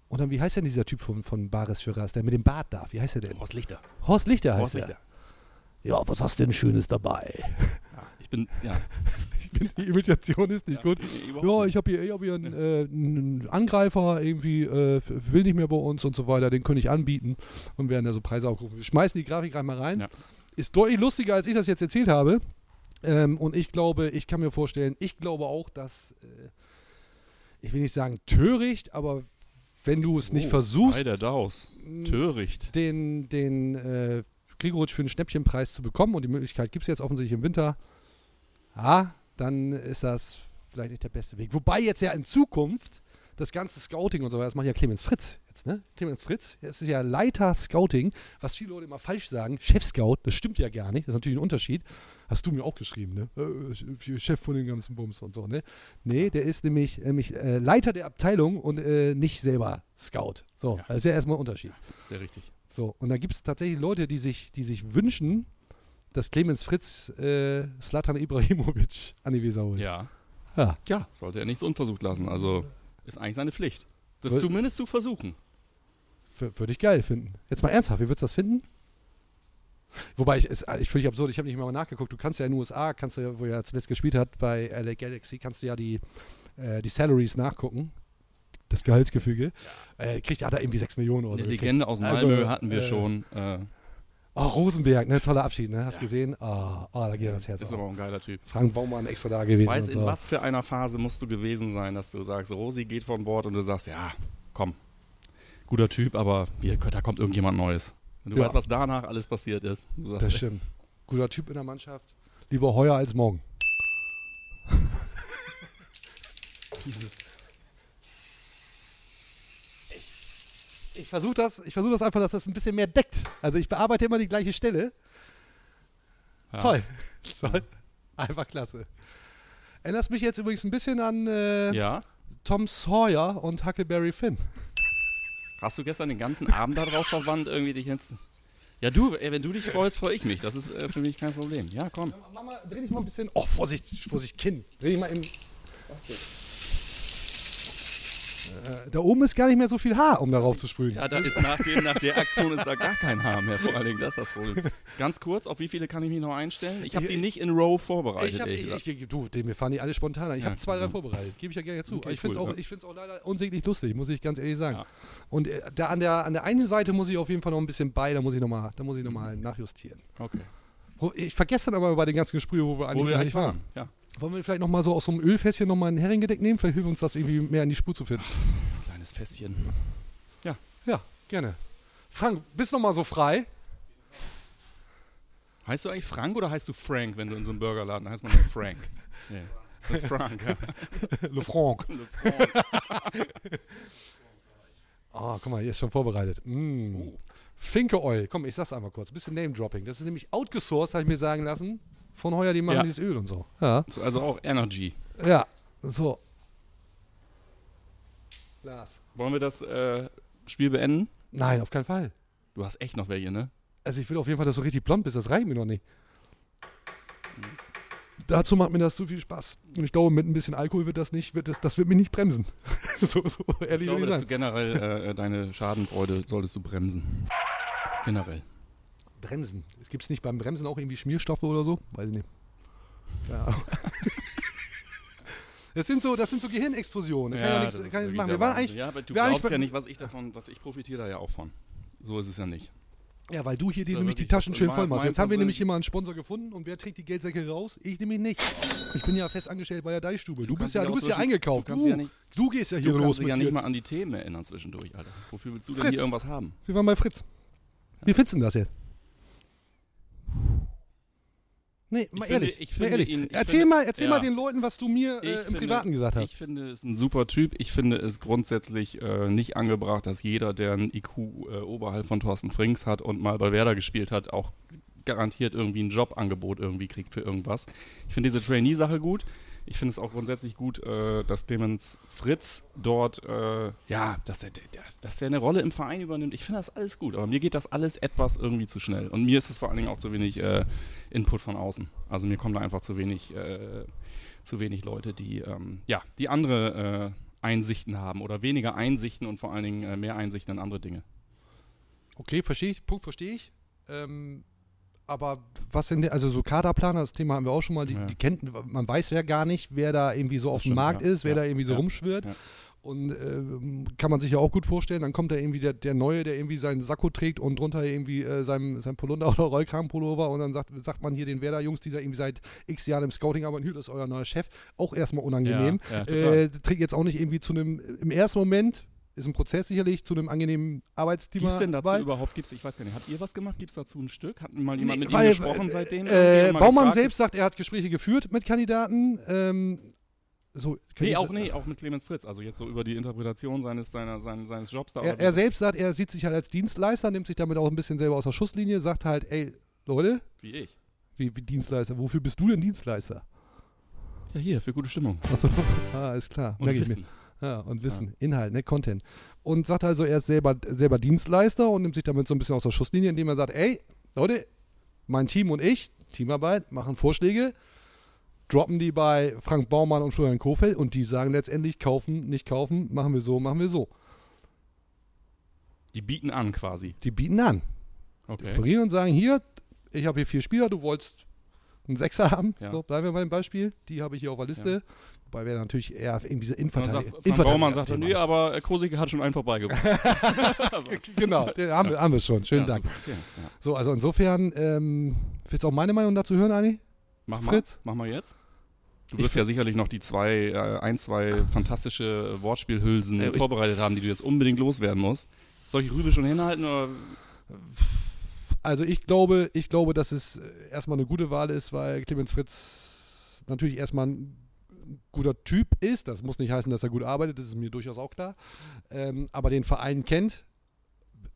Und dann, wie heißt denn dieser Typ von, von Baris für der mit dem Bart da? Wie heißt der denn? Horst Lichter. Horst Lichter heißt Horst. Lichter. Ja, was hast du denn Schönes dabei? Ja, ich bin, ja. Ich finde, die Imitation ist nicht gut. überhaupt Ja, nicht. ich habe hier, ich hab hier einen, äh, einen Angreifer, irgendwie äh, will nicht mehr bei uns und so weiter, den könnte ich anbieten und werden da so Preise aufgerufen. Wir schmeißen die Grafik rein mal rein. Ja. Ist deutlich lustiger, als ich das jetzt erzählt habe. Ähm, und ich glaube, ich kann mir vorstellen, ich glaube auch, dass, äh, ich will nicht sagen töricht, aber wenn du es nicht Oh, versuchst, der Daus. Töricht. den, den äh, Gregoritsch für einen Schnäppchenpreis zu bekommen und die Möglichkeit gibt es jetzt offensichtlich im Winter, ja, dann ist das vielleicht nicht der beste Weg. Wobei jetzt ja in Zukunft das ganze Scouting und so, das macht ja Clemens Fritz jetzt, ne? Clemens Fritz, das ist ja Leiter Scouting, was viele Leute immer falsch sagen, Chef-Scout, das stimmt ja gar nicht, das ist natürlich ein Unterschied. Hast du mir auch geschrieben, ne? Äh, Chef von den ganzen Bums und so, ne? Nee, der ist nämlich, nämlich äh, Leiter der Abteilung und äh, nicht selber Scout. So, Ja. das ist ja erstmal ein Unterschied. Sehr richtig. So, und da gibt es tatsächlich Leute, die sich, die sich wünschen, dass Clemens Fritz äh, Slatan Ibrahimovic an die Weser holt. Ja. Ja. Ja, sollte er nicht so unversucht lassen. Also ist eigentlich seine Pflicht. Das Wür- zumindest zu versuchen. W- Würde ich geil finden. Jetzt mal ernsthaft, wie würdest du das finden? Wobei, ich, es, ich völlig absurd, ich habe nicht mal nachgeguckt. Du kannst ja in den USA, kannst du ja, wo er zuletzt gespielt hat, bei LA Galaxy, kannst du ja die, äh, die Salaries nachgucken. Das Gehaltsgefüge. Äh, kriegt, hat er irgendwie 6 Millionen oder so. Eine. Legende aus Also, Malmö hatten wir äh, schon. Äh, Oh, Rosenberg, ne? Toller Abschied, ne? Hast du gesehen? Oh, oh, da geht er das Herz ist auf. aber auch ein geiler Typ. Frank Baumann extra da gewesen. Weiß, und in so. was für einer Phase musst du gewesen sein, dass du sagst, Rosi geht von Bord und du sagst, ja, komm, guter Typ, aber hier, da kommt irgendjemand Neues. Wenn du Ja. weißt, was danach alles passiert ist. Du sagst, Das stimmt. Guter Typ in der Mannschaft. Lieber heuer als morgen. Dieses. Ich, versuche das, ich versuch das einfach, dass das ein bisschen mehr deckt. Also ich bearbeite immer die gleiche Stelle. ja. Toll. Toll. Einfach klasse. Erinnerst mich jetzt übrigens ein bisschen an äh, Ja. Tom Sawyer und Huckleberry Finn. Hast du gestern den ganzen Abend darauf verwandt, irgendwie dich jetzt. Ja, du, ey, wenn du dich freust, freue ich mich. Das ist äh, für mich kein Problem. Ja, komm. Mach mal, dreh dich mal ein bisschen. Oh, Vorsicht, Vorsicht, Kinn. Dreh dich mal im. Äh, da oben ist gar nicht mehr so viel Haar, um darauf zu sprühen. Ja, da ist nach, dem, nach der Aktion ist da gar kein Haar mehr. Vor allen Dingen, das ist das Problem. Ganz kurz, auf wie viele kann ich mich noch einstellen? Ich habe die nicht in Row vorbereitet. Ich hab, ich, ich, du, mir fahren die alle spontan. Ich Ja, habe zwei, drei mhm. vorbereitet. Gebe ich ja gerne zu. Okay, ich finde es auch, ich find's auch leider unsäglich lustig, muss ich ganz ehrlich sagen. Und äh, da an der, an der einen Seite muss ich auf jeden Fall noch ein bisschen bei, da muss ich nochmal noch mal nachjustieren. okay. Ich vergesse dann aber bei den ganzen Gesprächen, wo wir eigentlich, Wo wir eigentlich nicht waren. Ja. Wollen wir vielleicht nochmal so aus so einem Ölfässchen nochmal ein Heringedeck nehmen? Vielleicht hilft uns das irgendwie mehr in die Spur zu finden. Kleines Fässchen. Ja, gerne. Frank, bist noch mal so frei? Heißt du eigentlich Frank oder heißt du Frank, wenn du in so einem Burgerladen heißt man nur Frank? Nee. Das ist Frank, ja. Le Franc. Le Frank. Ah, guck mal, hier ist schon vorbereitet. Mm. Finke Oil. Komm, ich sag's einmal kurz. Ein bisschen Name-Dropping. Das ist nämlich outgesourced, habe ich mir sagen lassen. Von heuer, die machen Ja. dieses Öl und so. Ja. Das ist also auch Energy. Ja, so. Lars. Wollen wir das äh, Spiel beenden? Nein, auf keinen Fall. Du hast echt noch welche, ne? Also ich will auf jeden Fall, dass du richtig blond bist. Das reicht mir noch nicht. Dazu macht mir das zu viel Spaß. Und ich glaube, mit ein bisschen Alkohol wird das nicht, wird das, das wird mich nicht bremsen. so, so Ich ehrlich glaube, will dass ich du generell äh, deine Schadenfreude solltest du bremsen. Generell. Bremsen. Es gibt nicht beim Bremsen auch irgendwie Schmierstoffe oder so? Weiß ich nicht. Ja. Das sind so, das sind so Gehirnexplosionen. Kann ja, nichts, kann ich wirklich machen. der Wir waren eigentlich, ja, aber du wir glaubst ja nicht, was ich davon, was ich profitiere da ja auch von. So ist es ja nicht. ja, weil du hier die, ja nämlich die Taschen schön voll machst. Jetzt haben wir nämlich hier mal einen Sponsor gefunden und wer trägt die Geldsäcke raus? Ich nämlich nicht. Ich bin ja fest angestellt bei der Deichstube. Du, bist kannst ja, du bist ja eingekauft. du Du, ja nicht- du gehst ja hier Du los kannst dich mit ja dir. nicht mal an die Themen erinnern zwischendurch, Alter. Wofür willst du denn Fritz. hier irgendwas haben? Wir waren bei Fritz. Du denn das jetzt? Nee, mal finde- ehrlich. ich mal finde ehrlich. ihn- ich erzähl finde- mal, erzähl ja. mal den Leuten, was du mir äh, im finde- Privaten gesagt hast. Ich finde, es ist ein super Typ. Ich finde es grundsätzlich äh, nicht angebracht, dass jeder, der ein IQ äh, oberhalb von Thorsten Frings hat und mal bei Werder gespielt hat, auch garantiert irgendwie ein Jobangebot irgendwie kriegt für irgendwas. Ich finde diese Trainee-Sache gut. Ich finde es auch grundsätzlich gut, äh, dass Clemens Fritz dort, äh, ja, dass er, dass, dass er eine Rolle im Verein übernimmt. Ich finde das alles gut, aber mir geht das alles etwas irgendwie zu schnell. Und mir ist es vor allen Dingen auch zu wenig äh, Input von außen. Also mir kommen da einfach zu wenig, äh, zu wenig Leute, die, ähm, ja, die andere äh, Einsichten haben oder weniger Einsichten und vor allen Dingen äh, mehr Einsichten in andere Dinge. Okay, verstehe ich. Punkt verstehe ich. Ähm, aber was denn, der- also so Kaderplaner, das Thema haben wir auch schon mal, die, Ja. die kennt, man weiß ja gar nicht, wer da irgendwie so auf dem Markt ja. ist, wer Ja. da irgendwie so rumschwirrt. Und ähm, kann man sich ja auch gut vorstellen, dann kommt da irgendwie der, der Neue, der irgendwie seinen Sakko trägt und drunter irgendwie äh, sein, sein Polunder oder Rollkragenpullover und dann sagt, sagt man hier den Werder-Jungs, die da irgendwie seit x Jahren im Scouting arbeiten, hier, das ist euer neuer Chef, auch erstmal unangenehm. Äh, trägt jetzt auch nicht irgendwie zu einem, im ersten Moment, ist ein Prozess sicherlich, zu einem angenehmen Arbeitsklima. Gibt es denn dazu überhaupt, gibt's, ich weiß gar nicht, habt ihr was gemacht? Gibt es dazu ein Stück? Hat mal jemand Nee, mit weil, ihm gesprochen äh, seitdem? Äh, Baumann gefragt? selbst sagt, er hat Gespräche geführt mit Kandidaten. Ähm, So, Nee, auch, nee, auch mit Clemens Fritz. Also jetzt so über die Interpretation seines, seiner, seines, seines Jobs da. Er, er selbst sagt, er sieht sich halt als Dienstleister, nimmt sich damit auch ein bisschen selber aus der Schusslinie, sagt halt, ey, Leute, Wie ich. wie, wie Dienstleister, wofür bist du denn Dienstleister? Ja, hier, für gute Stimmung. Achso, ah, ist klar. Und merk ich mir. Ja, und Wissen, Inhalt, ne, Content. Und sagt also, er ist selber, selber Dienstleister und nimmt sich damit so ein bisschen aus der Schusslinie, indem er sagt, ey, Leute, mein Team und ich, Teamarbeit, machen Vorschläge, droppen die bei Frank Baumann und Florian Kofeld und die sagen letztendlich, kaufen, nicht kaufen, machen wir so, machen wir so. Die bieten an quasi. Die bieten an. Okay. Offerieren und sagen, hier, ich habe hier vier Spieler, du wolltest einen Sechser haben, Ja. so, bleiben wir bei dem Beispiel, die habe ich hier auf der Liste. Wobei wir natürlich eher irgendwie dann sagt, Innenverteidiger. Frank Baumann sagt, Innenverteidiger- nee, aber äh, Kosicke hat schon einen vorbeigebracht. Genau, den haben wir, haben wir schon. Schönen Ja, Dank. Okay, ja. So, also insofern, ähm, willst du auch meine Meinung dazu hören, Ani? Mach Fritz? mal, mach mal jetzt. Du wirst ja sicherlich noch die zwei, äh, ein, zwei fantastische Wortspielhülsen Äh, vorbereitet haben, die du jetzt unbedingt loswerden musst. Soll ich Rübe schon hinhalten oder? Also ich glaube, ich glaube, dass es äh, erstmal eine gute Wahl ist, weil Clemens Fritz natürlich erstmal ein guter Typ ist. Das muss nicht heißen, dass er gut arbeitet, das ist mir durchaus auch klar. Ähm, aber den Verein kennt,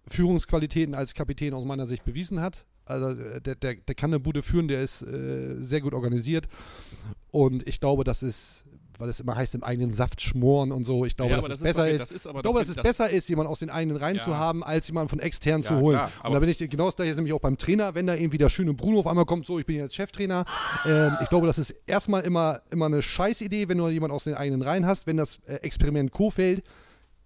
Führungsqualitäten als Kapitän aus meiner Sicht bewiesen hat. Also äh, der, der, der kann eine Bude führen, der ist äh, sehr gut organisiert. Und ich glaube, das ist, weil es immer heißt, im eigenen Saft schmoren und so, ich glaube, Ja, dass es das ist besser ist. ist aber ich glaube, dass es das- besser ist, jemanden aus den eigenen Reihen Ja. zu haben, als jemanden von extern Ja, zu holen. klar, und da bin ich genau das gleiche ist nämlich auch beim Trainer, wenn da irgendwie der schöne Bruno auf einmal kommt, so, ich bin jetzt Cheftrainer. Ähm, ich glaube, das ist erstmal immer, immer eine Scheißidee, wenn du jemanden aus den eigenen Reihen hast. Wenn das äh, Experiment Kofeld,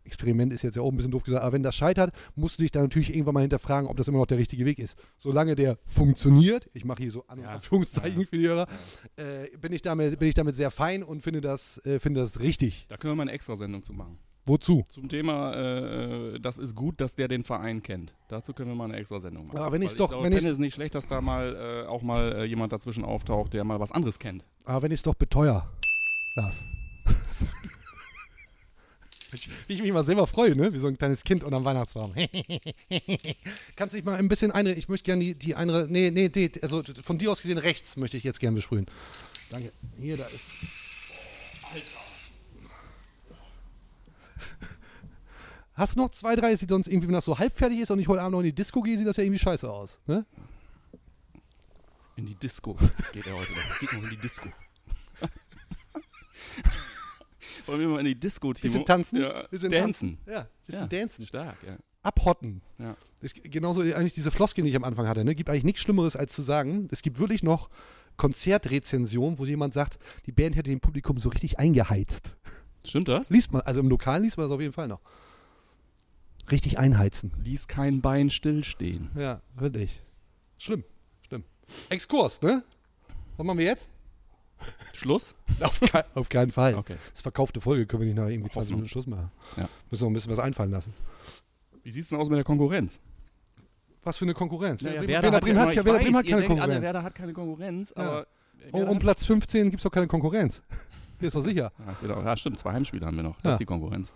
Experiment ist jetzt ja auch ein bisschen doof gesagt, aber wenn das scheitert, musst du dich dann natürlich irgendwann mal hinterfragen, ob das immer noch der richtige Weg ist. Solange der funktioniert, ich mache hier so An- und. Anführungszeichen für die Hörer, äh, bin, ich damit, bin ich damit sehr fein und finde das, äh, finde das richtig. Da können wir mal eine Extrasendung zu machen. Wozu? Zum Thema, äh, das ist gut, dass der den Verein kennt. Dazu können wir mal eine Extrasendung machen. Aber wenn Weil doch- ich glaube, wenn ich's- es nicht schlecht, dass da mal äh, auch mal äh, jemand dazwischen auftaucht, der mal was anderes kennt. Aber wenn ich es doch beteuer, Lars. Ich, ich mich mal selber freue, ne? Wie so ein kleines Kind unterm Weihnachtsbaum. Kannst du dich mal ein bisschen einreden? Ich möchte gerne die, die eine. Nee, nee, nee, also von dir aus gesehen rechts möchte ich jetzt gerne besprühen. Danke. Hier, da ist. Hast du noch zwei, drei, sieht sonst irgendwie, wenn das so halbfertig ist und ich heute Abend noch in die Disco gehe, sieht das ja irgendwie scheiße aus. Ne? In die Disco geht er heute noch. Geht noch in die Disco. Wollen wir mal in die Disco, Timo? Bisschen tanzen? Ja, Bisschen dancen. Ja, bisschen Ja, dancen. Stark, ja. Abhotten. ja. Es, genauso eigentlich diese Floskel, die ich am Anfang hatte. Ne? Gibt eigentlich nichts Schlimmeres, als zu sagen, es gibt wirklich noch Konzertrezensionen, wo jemand sagt, die Band hätte dem Publikum so richtig eingeheizt. Stimmt das? Liest man, also im Lokal liest man das auf jeden Fall noch. Richtig einheizen. Ließ kein Bein stillstehen. Ja, wirklich. Schlimm, schlimm. Exkurs, ne? Was machen wir jetzt? Schluss? Auf, kei- auf keinen Fall. Okay. Das ist verkaufte Folge, können wir nicht nach irgendwie 20 Hoffnung. Minuten Schluss machen. Ja. Müssen wir ein bisschen was einfallen lassen. Wie sieht's denn aus mit der Konkurrenz? Was für eine Konkurrenz? Naja, Werder, Werder Werder Bremen hat, ja, ja, ich Werder weiß, Bremen hat keine denkt alle, Konkurrenz. Werder hat keine Konkurrenz, Ja. aber Oh, um Platz 15 gibt es doch keine Konkurrenz. Hier ist doch sicher. Ja, genau. ja, stimmt, zwei Heimspiele haben wir noch. Das Ja. ist die Konkurrenz.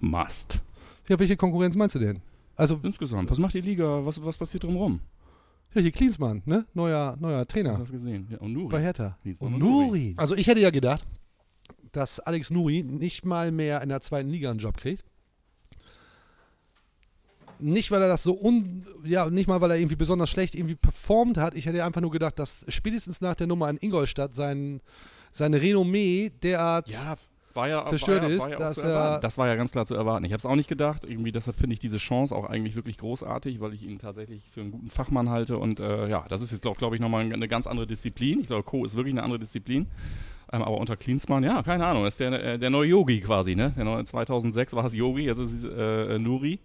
Must. Ja, welche Konkurrenz meinst du denn? Also, Insgesamt, was macht die Liga? Was, was passiert drumherum? Ja, hier Klinsmann, ne? Neuer, neuer Hast Trainer du das gesehen? Ja, und Nuri. bei Hertha. Klinsmann und Nuri. Nuri. Also, ich hätte ja gedacht, dass Alex Nuri nicht mal mehr in der zweiten Liga einen Job kriegt. Nicht, weil er das so un, ja, nicht mal, weil er irgendwie besonders schlecht irgendwie performt hat. Ich hätte einfach nur gedacht, dass spätestens nach der Nummer in Ingolstadt sein, seine Renommee derart Ja, war ja, Zerstört war ja, ist, war ja auch dass zu er- erwarten. Das war ja ganz klar zu erwarten. Ich habe es auch nicht gedacht. Irgendwie deshalb finde ich diese Chance auch eigentlich wirklich großartig, weil ich ihn tatsächlich für einen guten Fachmann halte. Und äh, ja, das ist jetzt, glaube glaub ich, nochmal eine ganz andere Disziplin. Ich glaube, Co. ist wirklich eine andere Disziplin. Ähm, aber unter Klinsmann, ja, keine Ahnung, ist der, äh, der neue Yogi quasi, ne? Der neue 2006 war es Yogi, jetzt ist es äh, Nuri.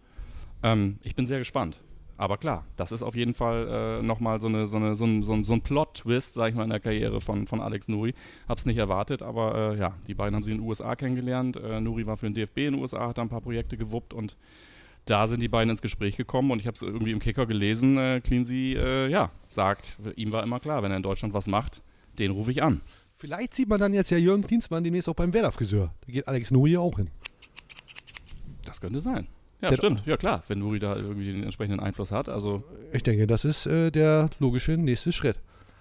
Ähm, ich bin sehr gespannt. Aber klar, das ist auf jeden Fall äh, nochmal so, eine, so, eine, so ein, so ein, so ein Plot-Twist, sag ich mal, in der Karriere von, von Alex Nuri. Hab's nicht erwartet, aber äh, ja, die beiden haben sich in den USA kennengelernt. Äh, Nuri war für den DFB in den USA, hat da ein paar Projekte gewuppt und da sind die beiden ins Gespräch gekommen und ich habe es irgendwie im Kicker gelesen. Äh, Cleansey, äh, ja, sagt, ihm war immer klar, wenn er in Deutschland was macht, den rufe ich an. Vielleicht sieht man dann jetzt ja Jürgen Klinsmann demnächst auch beim Werder-Friseur. Da geht Alex Nuri auch hin. Das könnte sein. Ja, Der- stimmt. Ja, klar, wenn Nuri da irgendwie den entsprechenden Einfluss hat. Also, Ich denke, das ist äh, der logische nächste Schritt.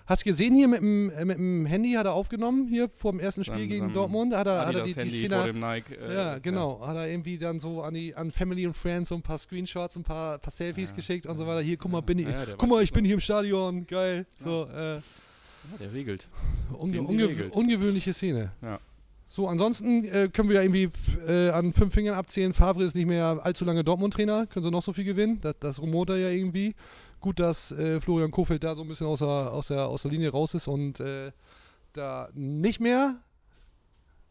Hast du gesehen hier mit dem, äh, mit dem Handy, hat er aufgenommen, hier vor dem ersten Spiel Sein- gegen sein Dortmund? Hat er, hat er die, die Szene. vor dem Nike. äh, ja, genau. Hat er irgendwie dann so an, die, an Family und Friends so ein paar Screenshots, ein paar, paar Selfies geschickt und so weiter. Hier, guck mal, bin ich, Ja, guck mal, ich bin hier im Stadion, geil. So, äh, Ja, der regelt. unge unge regelt. ungewöhnliche Szene. Ja. So, ansonsten äh, können wir ja irgendwie äh, an fünf Fingern abzählen. Favre ist nicht mehr allzu lange Dortmund-Trainer. Können sie noch so viel gewinnen? Das, das rumort er ja irgendwie. Gut, dass äh, Florian Kofeld da so ein bisschen aus der, aus der, aus der Linie raus ist und äh, da nicht mehr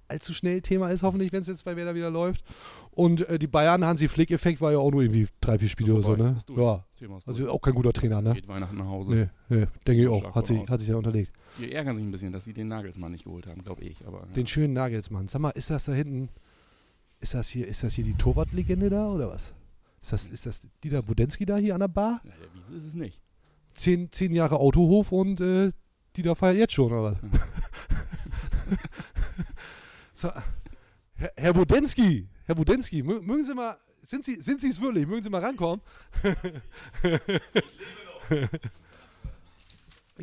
allzu schnell Thema ist, hoffentlich, wenn es jetzt bei Werder wieder läuft. Und äh, die Bayern, Hansi Flick-Effekt war ja auch nur irgendwie drei, vier Spiele oder so, vorbei. ne? Ja, also auch kein guter Trainer, ne? Geht Weihnachten nach Hause. Nee, nee denke ich auch. Hat sich, voraus. hat sich ja unterlegt. Die ärgern sich ein bisschen, dass sie den Nagelsmann nicht geholt haben, glaube ich. Aber, ja. Den schönen Nagelsmann. Sag mal, ist das da hinten, ist das hier, ist das hier die Torwartlegende da oder was? Ist das, ist das Dieter Budensky da hier an der Bar? Ja, der Wiese ist es nicht. Zehn, zehn Jahre Autohof und äh, Dieter feiert jetzt schon, oder was? so, Herr, Herr Budensky, Herr Budensky, mö- mögen Sie mal, sind Sie, sind Sie es wirklich? Mögen Sie mal rankommen?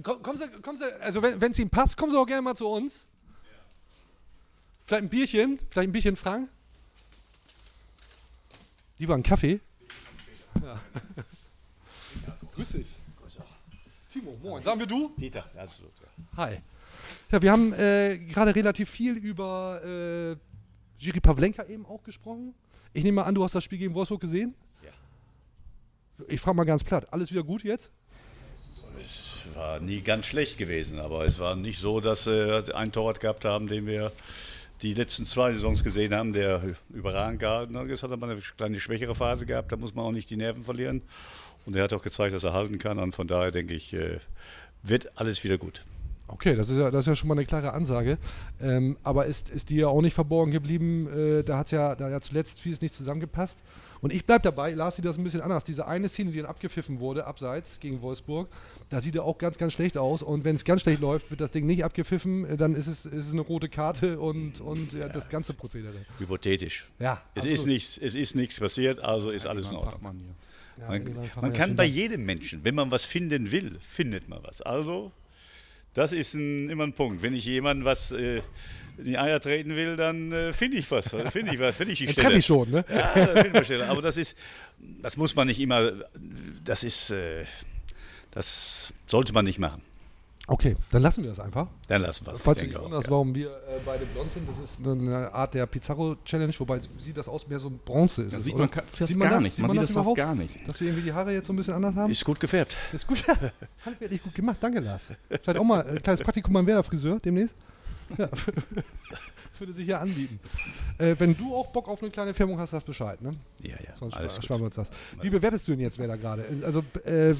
Komm, kommen Sie, kommen Sie, also wenn es Ihnen passt, kommen Sie auch gerne mal zu uns. Vielleicht ein Bierchen, vielleicht ein Bierchen Frank. Lieber einen Kaffee. Ja. Grüß dich. Timo, moin. Sagen wir du? Dieter, absolut. Hi. Ja, wir haben äh, gerade relativ viel über äh, Jiri Pavlenka eben auch gesprochen. Ich nehme mal an, du hast das Spiel gegen Wolfsburg gesehen? Ja. Ich frage mal ganz platt. Alles wieder gut jetzt? War nie ganz schlecht gewesen, aber es war nicht so, dass wir einen Torwart gehabt haben, den wir die letzten zwei Saisons gesehen haben, der überragend gehalten hat. Jetzt hat er mal eine kleine schwächere Phase gehabt, da muss man auch nicht die Nerven verlieren. Und er hat auch gezeigt, dass er halten kann. Und von daher denke ich, äh, wird alles wieder gut. Okay, das ist ja, das ist ja schon mal eine klare Ansage. Ähm, aber ist, ist dir ja auch nicht verborgen geblieben, äh, da hat ja, da ja zuletzt vieles nicht zusammengepasst. Und ich bleibe dabei, Lars sieht das ein bisschen anders. Diese eine Szene, die dann abgepfiffen wurde, abseits gegen Wolfsburg, da sieht er auch ganz, ganz schlecht aus. Und wenn es ganz schlecht läuft, wird das Ding nicht abgepfiffen, äh, dann ist es, ist es eine rote Karte und, und ja, das ganze Prozedere. Hypothetisch. Ja, Es absolut. ist, nichts, es ist nichts passiert, also ist alles in Ordnung. Ja, Man, man ja, kann bei jedem Menschen, wenn man was finden will, findet man was. Also, das ist ein, immer ein Punkt. Wenn ich jemandem was äh, in die Eier treten will, dann äh, finde ich was. Finde ich was, finde ich die Stelle. treffe ich schon, ne? Ja, finden wir Stelle. Aber das ist, das muss man nicht immer, das ist, äh, das sollte man nicht machen. Okay, dann lassen wir das einfach. Dann lassen wir es. Falls Ich du dich wunderst, ja. warum wir äh, beide blond sind, das ist eine Art der Pizarro-Challenge, wobei sieht das aus mehr so Bronze ist Da es, sieht man Sieht man gar das? nicht. Sieht Man man sieht das das fast überhaupt? gar nicht. Dass wir irgendwie die Haare jetzt so ein bisschen anders haben? Ist gut gefärbt. Das ist gut. Handwerklich gut gemacht. Danke, Lars. Vielleicht auch mal ein kleines Praktikum beim Werder-Friseur demnächst. Ja. Würde sich ja anbieten. Äh, wenn du auch Bock auf eine kleine Firmung hast, sagst Bescheid, ne? Ja, ja, Sonst alles sparen wir uns das. Wie bewertest du ihn jetzt, Werder gerade? Also, äh,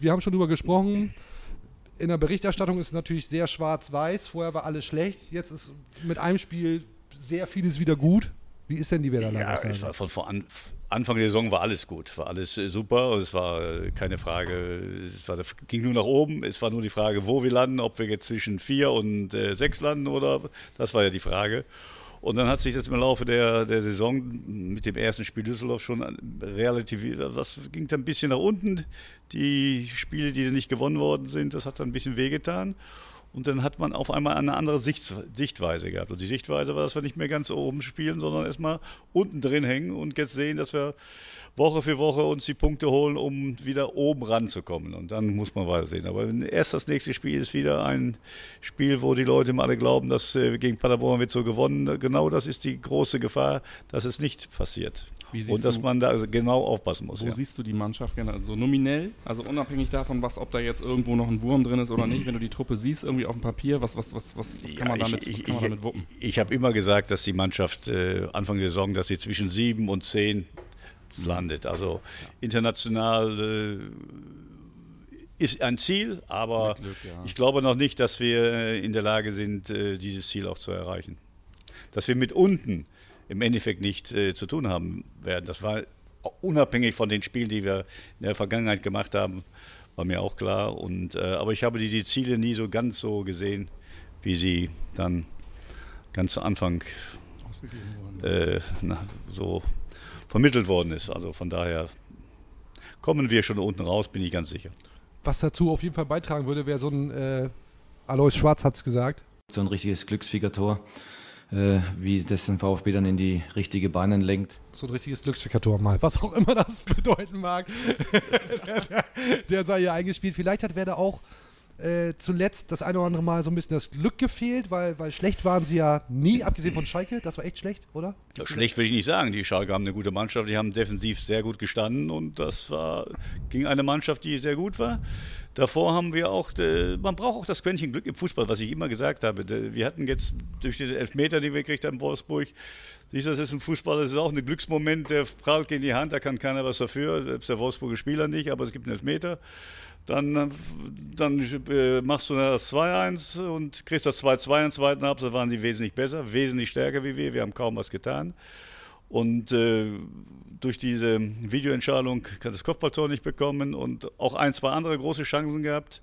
wir haben schon drüber gesprochen. In der Berichterstattung ist es natürlich sehr schwarz-weiß. Vorher war alles schlecht. Jetzt ist mit einem Spiel sehr vieles wieder gut. Wie ist denn die Werder Ja, es war von, von Anfang der Saison war alles gut, war alles äh, super. Es war äh, keine Frage, es war, ging nur nach oben. Es war nur die Frage, wo wir landen, ob wir jetzt zwischen vier und äh, sechs landen oder das war ja die Frage. Und dann hat sich das im Laufe der, der Saison mit dem ersten Spiel Düsseldorf schon relativ, das ging dann ein bisschen nach unten. Die Spiele, die nicht gewonnen worden sind, das hat dann ein bisschen wehgetan. Und dann hat man auf einmal eine andere Sicht, Sichtweise gehabt. Und die Sichtweise war, dass wir nicht mehr ganz oben spielen, sondern erstmal unten drin hängen und jetzt sehen, dass wir Woche für Woche uns die Punkte holen, um wieder oben ranzukommen. Und dann muss man weitersehen. Aber erst das nächste Spiel ist wieder ein Spiel, wo die Leute immer alle glauben, dass äh, gegen Paderborn wird so gewonnen. Genau das ist die große Gefahr, dass es nicht passiert. Und dass du- man da also genau aufpassen muss. Wo ja. siehst du die Mannschaft generell? So nominell, also unabhängig davon, was, ob da jetzt irgendwo noch ein Wurm drin ist oder nicht, wenn du die Truppe siehst, irgendwie auf dem Papier, was, was, was, was, was kann man Ja, damit, was kann man damit wuppen? Ich habe immer gesagt, dass die Mannschaft äh, Anfang der Saison, dass sie zwischen sieben und zehn landet. Also international äh, ist ein Ziel, aber Glück, ja. ich glaube noch nicht, dass wir äh, in der Lage sind, äh, dieses Ziel auch zu erreichen. Dass wir mit unten im Endeffekt nichts äh, zu tun haben werden. Das war unabhängig von den Spielen, die wir in der Vergangenheit gemacht haben, war mir auch klar. Und, äh, aber ich habe die, die Ziele nie so ganz so gesehen, wie sie dann ganz zu Anfang äh, na, so vermittelt worden ist. Also von daher kommen wir schon unten raus, bin ich ganz sicher. was dazu auf jeden Fall beitragen würde, wäre so ein äh, Alois Schwarz hat es gesagt. So ein richtiges Glücksfiegertor, äh, wie das den VfB dann in die richtige Bahnen lenkt. So ein richtiges Glücksfiegertor mal, was auch immer das bedeuten mag. der, der, der sei ja eingespielt. Vielleicht hat Werder auch äh, zuletzt das eine oder andere Mal so ein bisschen das Glück gefehlt, weil, weil schlecht waren sie ja nie, abgesehen von Schalke. Das war echt schlecht, oder? Ja, schlecht will ich nicht sagen. Die Schalke haben eine gute Mannschaft, die haben defensiv sehr gut gestanden und das war gegen eine Mannschaft, die sehr gut war. Davor haben wir auch, äh, man braucht auch das Quäntchen Glück im Fußball, was ich immer gesagt habe. Wir hatten jetzt durch den Elfmeter, den wir gekriegt haben in Wolfsburg, siehst du, das ist ein Fußball, das ist auch ein Glücksmoment, der prallt gegen die Hand, da kann keiner was dafür, selbst der Wolfsburger Spieler nicht, aber es gibt einen Elfmeter. Dann, dann äh, machst du das 2-1 und kriegst das 2-2 in zweiten Halbzeit, waren sie wesentlich besser, wesentlich stärker wie wir, wir haben kaum was getan. Und äh, durch diese Videoentscheidung hat das Kopfballtor nicht bekommen und auch ein, zwei andere große Chancen gehabt,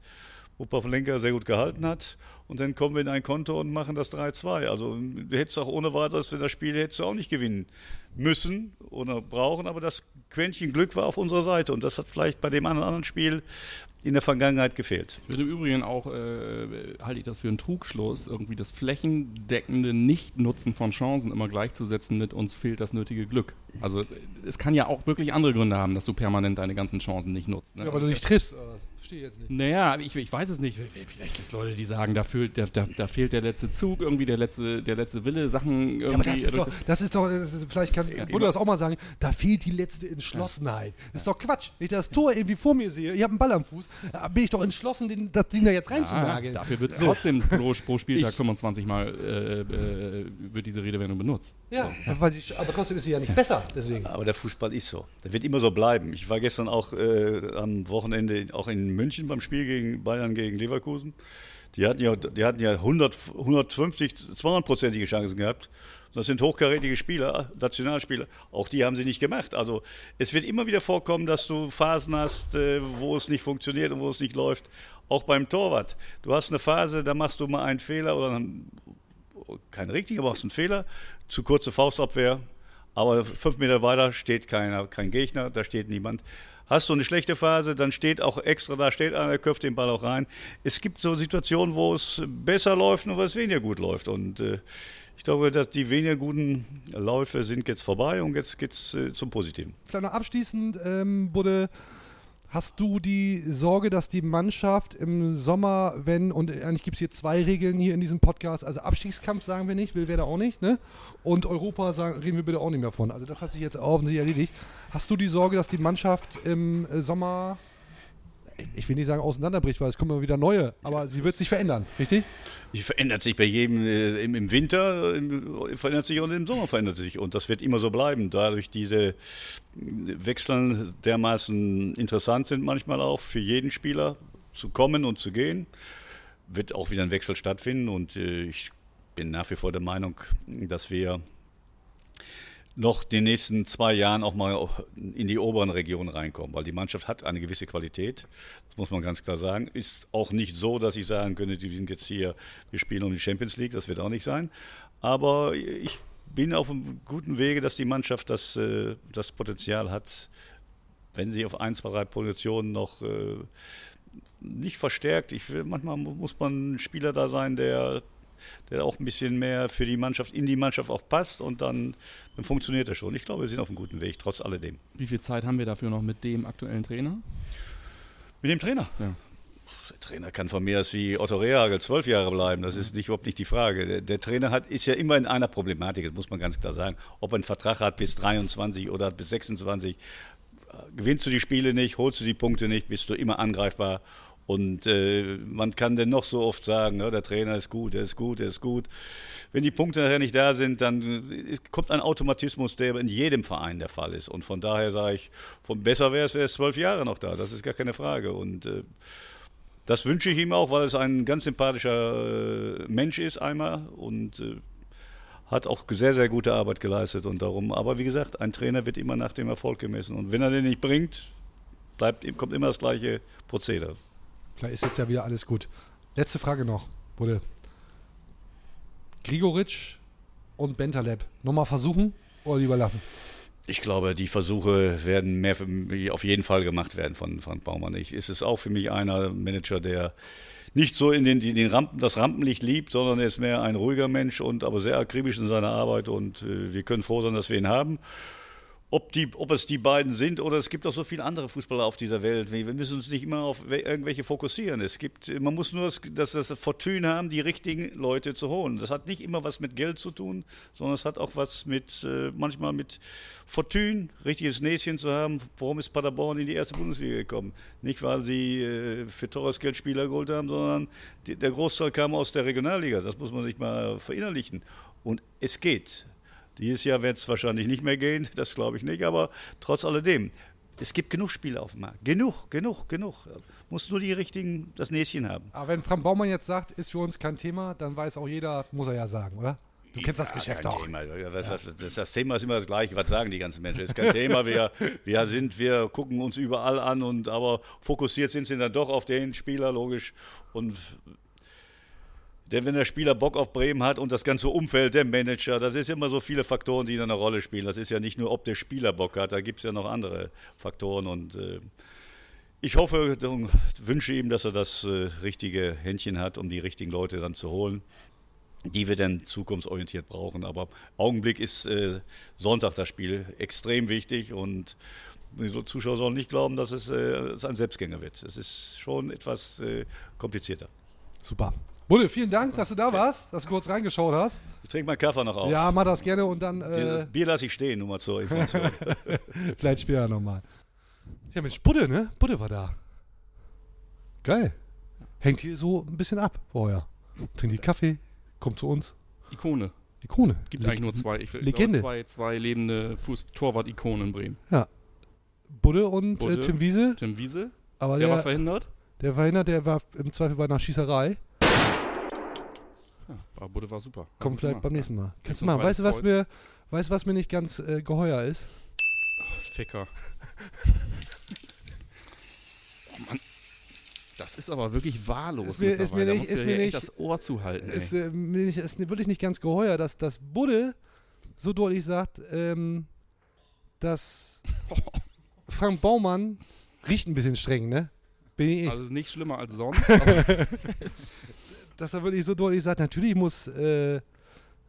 wo Pavlenka sehr gut gehalten hat. Und dann kommen wir in ein Konto und machen das 3-2. Also du hättest auch ohne weiteres für das Spiel hättest du auch nicht gewinnen müssen oder brauchen, aber das Quäntchen Glück war auf unserer Seite und das hat vielleicht bei dem anderen Spiel in der Vergangenheit gefehlt. Ich würde im Übrigen auch, äh, halte ich das für einen Trugschluss, irgendwie das flächendeckende Nichtnutzen von Chancen immer gleichzusetzen mit uns fehlt das nötige Glück. Also es kann ja auch wirklich andere Gründe haben, dass du permanent deine ganzen Chancen nicht nutzt. Ne? Ja, weil du nicht triffst. Verstehe jetzt nicht. Naja, ich, ich weiß es nicht. Vielleicht gibt es Leute, die sagen, da fehlt, da, da, da, fehlt der letzte Zug, irgendwie der letzte, der letzte Wille, Sachen irgendwie. Ja, aber das ist doch, das ist doch das ist, vielleicht kann Bruder das auch mal sagen, da fehlt die letzte Entschlossenheit. Das ist doch Quatsch. Wenn ich das Tor irgendwie vor mir sehe, ich habe einen Ball am Fuß, bin ich doch entschlossen, den, das Ding da jetzt reinzunageln. Ja, dafür wird so. trotzdem pro, pro Spieltag ich, 25 Mal äh, äh, wird diese Redewendung benutzt. Ja, so. ich, aber trotzdem ist sie ja nicht besser. Deswegen. Aber der Fußball ist so. Der wird immer so bleiben. Ich war gestern auch äh, am Wochenende auch in München beim Spiel gegen Bayern gegen Leverkusen. Die hatten ja, die hatten ja 100, 150, 200-prozentige Chancen gehabt. Das sind hochkarätige Spieler, Nationalspieler. Auch die haben sie nicht gemacht. Also es wird immer wieder vorkommen, dass du Phasen hast, äh, wo es nicht funktioniert und wo es nicht läuft. Auch beim Torwart. Du hast eine Phase, da machst du mal einen Fehler oder einen, kein richtiger, aber machst einen Fehler. Zu kurze Faustabwehr. Aber fünf Meter weiter steht keiner, kein Gegner, da steht niemand. Hast du eine schlechte Phase, dann steht auch extra da, steht einer, köpft den Ball auch rein. Es gibt so Situationen, wo es besser läuft und wo es weniger gut läuft. Und äh, ich glaube, dass die weniger guten Läufe sind jetzt vorbei und jetzt geht es äh, zum Positiven. Vielleicht noch abschließend, ähm, Budde, hast du die Sorge, dass die Mannschaft im Sommer, wenn, und eigentlich gibt es hier zwei Regeln hier in diesem Podcast, also Abstiegskampf sagen wir nicht, will wer da auch nicht, ne? Und Europa sagen, reden wir bitte auch nicht mehr von. Also das hat sich jetzt offensichtlich erledigt. Hast du die Sorge, dass die Mannschaft im Sommer ich will nicht sagen auseinanderbricht, weil es kommen immer wieder neue, aber sie wird sich verändern, richtig? Sie verändert sich bei jedem äh, im, im, Winter, im, verändert sich und im Sommer verändert sich und das wird immer so bleiben. Dadurch diese Wechseln dermaßen interessant sind manchmal auch für jeden Spieler zu kommen und zu gehen, wird auch wieder ein Wechsel stattfinden und äh, ich bin nach wie vor der Meinung, dass wir noch den nächsten zwei Jahren auch mal in die oberen Regionen reinkommen, weil die Mannschaft hat eine gewisse Qualität, das muss man ganz klar sagen. Ist auch nicht so, dass ich sagen könnte, die sind jetzt hier, wir spielen um die Champions League, das wird auch nicht sein. Aber ich bin auf einem guten Wege, dass die Mannschaft das, äh, das Potenzial hat, wenn sie auf ein, zwei, drei Positionen noch äh, nicht verstärkt. Ich, manchmal muss man ein Spieler da sein, der der auch ein bisschen mehr für die Mannschaft, in die Mannschaft auch passt und dann, dann funktioniert er schon. Ich glaube, wir sind auf einem guten Weg, trotz alledem. Wie viel Zeit haben wir dafür noch mit dem aktuellen Trainer? Mit dem Trainer? Ja. Der Trainer kann von mir aus wie Otto Rehagel zwölf Jahre bleiben. Das ist nicht, überhaupt nicht die Frage. Der, der, Trainer hat, ist ja immer in einer Problematik, das muss man ganz klar sagen. Ob er einen Vertrag hat bis 23 oder bis 26, gewinnst du die Spiele nicht, holst du die Punkte nicht, bist du immer angreifbar. Und äh, man kann denn noch so oft sagen, ja, der Trainer ist gut, er ist gut, er ist gut. Wenn die Punkte nachher nicht da sind, dann ist, kommt ein Automatismus, der in jedem Verein der Fall ist. Und von daher sage ich, von besser wäre es, wäre es zwölf Jahre noch da. Das ist gar keine Frage. Und äh, das wünsche ich ihm auch, weil es ein ganz sympathischer äh, Mensch ist einmal und äh, hat auch sehr, sehr gute Arbeit geleistet und darum. Aber wie gesagt, ein Trainer wird immer nach dem Erfolg gemessen. Und wenn er den nicht bringt, bleibt, kommt immer das gleiche Prozedere. Vielleicht ist jetzt ja wieder alles gut. Letzte Frage noch, wurde Grigoritsch und Bentaleb nochmal versuchen oder lieber lassen? Ich glaube, die Versuche werden mehr auf jeden Fall gemacht werden von Frank Baumann. Ich, ist es auch für mich einer Manager, der nicht so in den, die- den Rampen, das Rampenlicht liebt, sondern er ist mehr ein ruhiger Mensch und aber sehr akribisch in seiner Arbeit und äh, wir können froh sein, dass wir ihn haben. Ob, die, ob es die beiden sind oder es gibt auch so viele andere Fußballer auf dieser Welt. Wir müssen uns nicht immer auf we- irgendwelche fokussieren. Es gibt, man muss nur das, das, das Fortune haben, die richtigen Leute zu holen. Das hat nicht immer was mit Geld zu tun, sondern es hat auch was mit, äh, manchmal mit Fortune, richtiges Näschen zu haben. Warum ist Paderborn in die erste Bundesliga gekommen? Nicht, weil sie äh, für teures Geld Spieler geholt haben, sondern der Großteil kam aus der Regionalliga. Das muss man sich mal verinnerlichen. Und es geht. Dieses Jahr wird es wahrscheinlich nicht mehr gehen, das glaube ich nicht, aber trotz alledem, es gibt genug Spiele auf dem Markt. Genug, genug, genug. Muss nur die richtigen, das Näschen haben. Aber wenn Frank Baumann jetzt sagt, ist für uns kein Thema, dann weiß auch jeder, muss er ja sagen, oder? Du kennst das Ja, Geschäft kein auch. Thema. Was, das, das Thema ist immer das gleiche. Was sagen die ganzen Menschen? Ist kein Thema. Wir, wir sind, wir gucken uns überall an und aber fokussiert sind sie dann doch auf den Spieler, logisch. Und denn wenn der Spieler Bock auf Bremen hat und das ganze Umfeld, der Manager, das ist immer so viele Faktoren, die eine Rolle spielen. Das ist ja nicht nur, ob der Spieler Bock hat, da gibt es ja noch andere Faktoren und äh, ich hoffe und wünsche ihm, dass er das äh, richtige Händchen hat, um die richtigen Leute dann zu holen die wir dann zukunftsorientiert brauchen. Aber Augenblick ist äh, Sonntag das Spiel extrem wichtig und die Zuschauer sollen nicht glauben, dass es, ein Selbstgänger wird. Es ist schon etwas komplizierter. Super. Bulle, vielen Dank, dass du da warst, dass du kurz reingeschaut hast. Ich trinke meinen Kaffee noch auf. Ja, mach das gerne und dann. Das Äh, Bier lasse ich stehen, nur mal zur Information. vielleicht später nochmal. Ja, Mensch, Budde, ne? Budde war da. Geil. Hängt hier so ein bisschen ab vorher. Trinkt die Kaffee, kommt zu uns. Ikone. Ikone. Gibt Le- eigentlich nur zwei. Ich glaube, Legende. zwei, zwei lebende Fuß-Torwart-Ikonen in Bremen. Ja. Budde und Budde, Äh, Tim Wiese. Tim Wiese. Aber der, der, war verhindert. der verhindert, der war im Zweifel bei einer Schießerei. Budde war super. Kommt vielleicht beim nächsten Mal. Kannst du mal, weißt du, was mir, weißt, was mir nicht ganz äh, geheuer ist? Ficker. oh Mann. Das ist aber wirklich wahllos. Ist mir- ist mir. Da nicht- ist mir nicht- das Ohr zuhalten. ey. Ist, äh, mir nicht, ist wirklich nicht ganz geheuer, dass das Budde so deutlich sagt, ähm, dass Frank Baumann riecht ein bisschen streng, ne? Bin ich. Also ist nicht schlimmer als sonst. dass er wirklich so deutlich sagt, natürlich muss äh,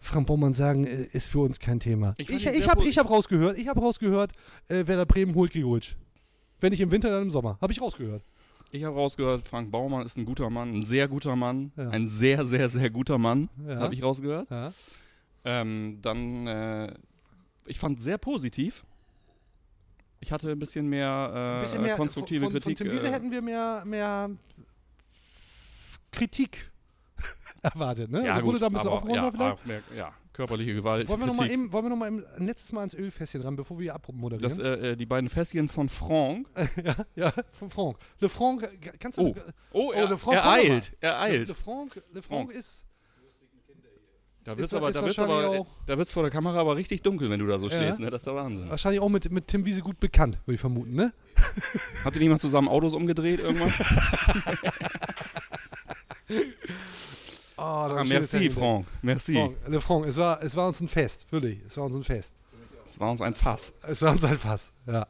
Frank Baumann sagen, äh, ist für uns kein Thema. Ich Ich, ich, habe hab rausgehört, ich habe rausgehört, äh, Werder Bremen holt Grigoric. Wenn nicht im Winter, dann im Sommer. Habe ich rausgehört. ich habe rausgehört, Frank Baumann ist ein guter Mann, ein sehr guter Mann. Ja. Ein sehr, sehr, sehr guter Mann. Ja. habe ich rausgehört. Ja. Ähm, dann, äh, ich fand sehr positiv. Ich hatte ein bisschen mehr, äh, bisschen mehr konstruktive von, von, Kritik. Von Tim Wiese äh, hätten wir mehr, mehr Kritik erwartet, ne? ja, also gut, da ein bisschen aufgeräumt ja, vielleicht. auch mehr, ja, körperliche Gewalt. Wollen wir noch mal Kritik. eben, wollen wir noch mal eben, ein letztes Mal ans Ölfässchen ran, bevor wir hier abmoderieren? Das, äh, äh, die beiden Fässchen von Franck. ja, ja, von Franck. Le Franck, äh, kannst du... Oh, oh, er, Le Franck, er eilt, er eilt. Le, Franck, Le Franck Franck. ist... Da wird's ist- aber, da wird's aber, da wird's vor der Kamera aber richtig dunkel, wenn du da so Ja. stehst, ne? Das ist der Wahnsinn. Wahrscheinlich auch mit, mit Tim Wiese gut bekannt, würde ich vermuten, ne? Habt ihr nicht mal zusammen Autos umgedreht irgendwann? Oh, ah, merci, Franck. Merci. Franck, Le Franck, es war, es war uns ein Fest, wirklich. Es war uns ein Fest. Es war uns ein Fass. Es war uns ein Fass, ja.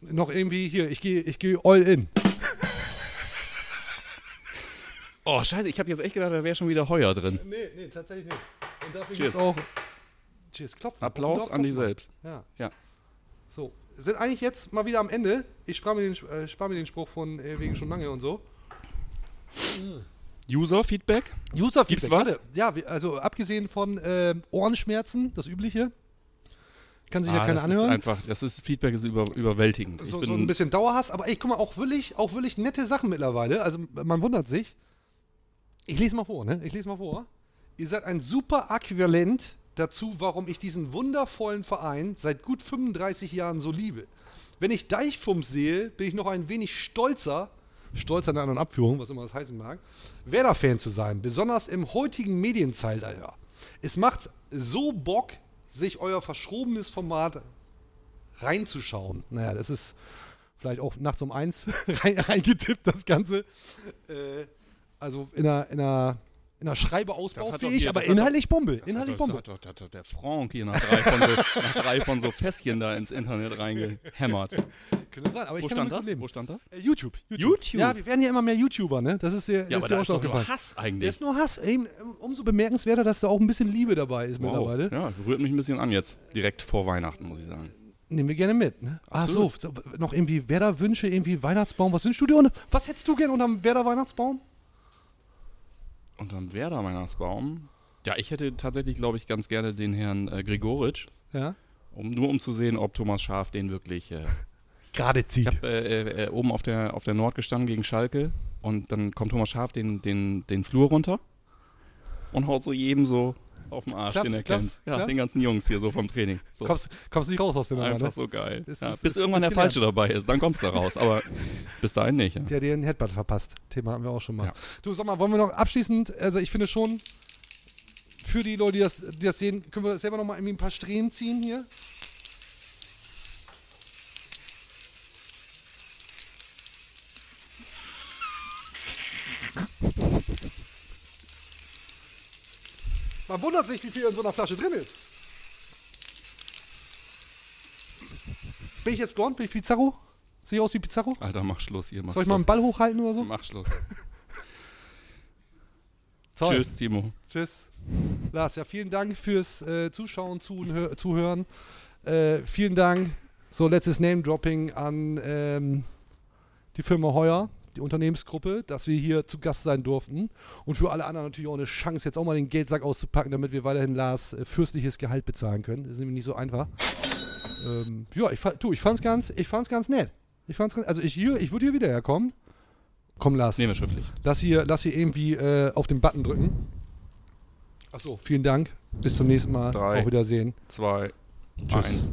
Noch irgendwie hier, ich gehe ich geh all in. Oh, scheiße, ich habe jetzt echt gedacht, da wäre schon wieder Heuer drin. Nee, nee, tatsächlich nicht. Und dafür Cheers. auch. Cheers, klopfen. Applaus an dich Dorf, selbst. Ja. Ja. So, sind eigentlich jetzt mal wieder am Ende. Ich spare mir, den, äh, spar mir den Spruch von äh, wegen schon lange und so. User-Feedback? User Gibt's was? Ja, also abgesehen von ähm, Ohrenschmerzen, das übliche. Kann sich ja Ah, keiner das ist anhören. einfach, das ist, Feedback ist über, überwältigend. So, so ein bisschen Dauerhass, aber ey, guck mal, auch wirklich, auch wirklich nette Sachen mittlerweile. Also man wundert sich. Ich lese mal vor, ne? Ich lese mal vor. Ihr seid ein super Äquivalent dazu, warum ich diesen wundervollen Verein seit gut 35 Jahren so liebe. Wenn ich Deichfums sehe, bin ich noch ein wenig stolzer, stolzer in einer anderen Abführung, was immer das heißen mag, Werder-Fan zu sein, besonders im heutigen Medienzeitalter. Es macht so Bock, sich euer verschrobenes Format reinzuschauen. Naja, das ist vielleicht auch nachts um eins rein, reingetippt, das Ganze. Äh, also in einer, in einer in der Schreibe ausbaufähig, aber das inhaltlich Bombe. Das Inhaltlich hat, doch- Bombe. hat, doch- hat doch der Frank hier nach drei, von so, nach drei von so Fässchen da ins Internet reingehämmert. Könnte sein, aber ich Wo kann stand das? leben. Wo stand das? Äh, YouTube, YouTube? Ja, wir werden ja immer mehr YouTuber, ne? Das ist dir, Ja, das aber ist dir da auch ist doch nur. Hass eigentlich. Der ist nur Hass. Ey, umso bemerkenswerter, dass da auch ein bisschen Liebe dabei ist mittlerweile. Ja, rührt mich ein bisschen an jetzt. Direkt vor Weihnachten, muss ich sagen. Nehmen wir gerne mit. Ne? Ach so, noch irgendwie Werder-Wünsche, irgendwie Weihnachtsbaum. Was wünschst du dir? Was hättest du gern unterm Werder-Weihnachtsbaum? Unterm Werder Weihnachtsbaum. Ja, ich hätte tatsächlich, glaube ich, ganz gerne den Herrn äh, Gregoritsch. Ja. Um, nur um zu sehen, ob Thomas Schaf den wirklich äh, Gerade zieht. Ich habe äh, äh, oben auf der, auf der Nord gestanden gegen Schalke und dann kommt Thomas Schaf den, den, den Flur runter und haut so jedem so auf den Arsch, Klaps, den er klaps, kennt. Ja, den ganzen Jungs hier so vom Training. So. Kommst, kommst nicht raus aus Nummer, Einfach ne? so geil. Ist- ja, ist- bis ist- irgendwann der Falsche dabei ist, dann kommst du raus. Aber bis dahin nicht. Ja. Der dir einen Headbutt verpasst. Thema hatten wir auch schon mal. Ja. Du, sag mal, wollen wir noch abschließend, also ich finde schon, für die Leute, die das, die das sehen, können wir selber noch mal irgendwie ein paar Strähnen ziehen hier. Man wundert sich, wie viel in so einer Flasche drin ist. Bin ich jetzt blond? Bin ich Pizarro? Sehe ich aus wie Pizarro? Alter, mach Schluss hier. Mach Soll ich mal einen. Ball hochhalten oder so? Mach Schluss. Toll. Tschüss, Timo. Tschüss. Lars, ja, vielen Dank fürs äh, Zuschauen, Zuhö Zuhören. Äh, vielen Dank, so letztes Name-Dropping an ähm, die Firma Heuer, die Unternehmensgruppe, dass wir hier zu Gast sein durften. Und für alle anderen natürlich auch eine Chance, jetzt auch mal den Geldsack auszupacken, damit wir weiterhin Lars äh, fürstliches Gehalt bezahlen können. Das ist nämlich nicht so einfach. Ähm, ja, ich, du, ich fand's ganz, ich fand's ganz nett. Ich fand's ganz, also ich hier, ich würde hier wieder herkommen. Komm, Lars. Nehmen wir schriftlich. Lass hier, lass hier irgendwie äh, auf den Button drücken. Achso, vielen Dank. Bis zum nächsten Mal. Drei. Auf Wiedersehen. Zwei, Tschüss. eins.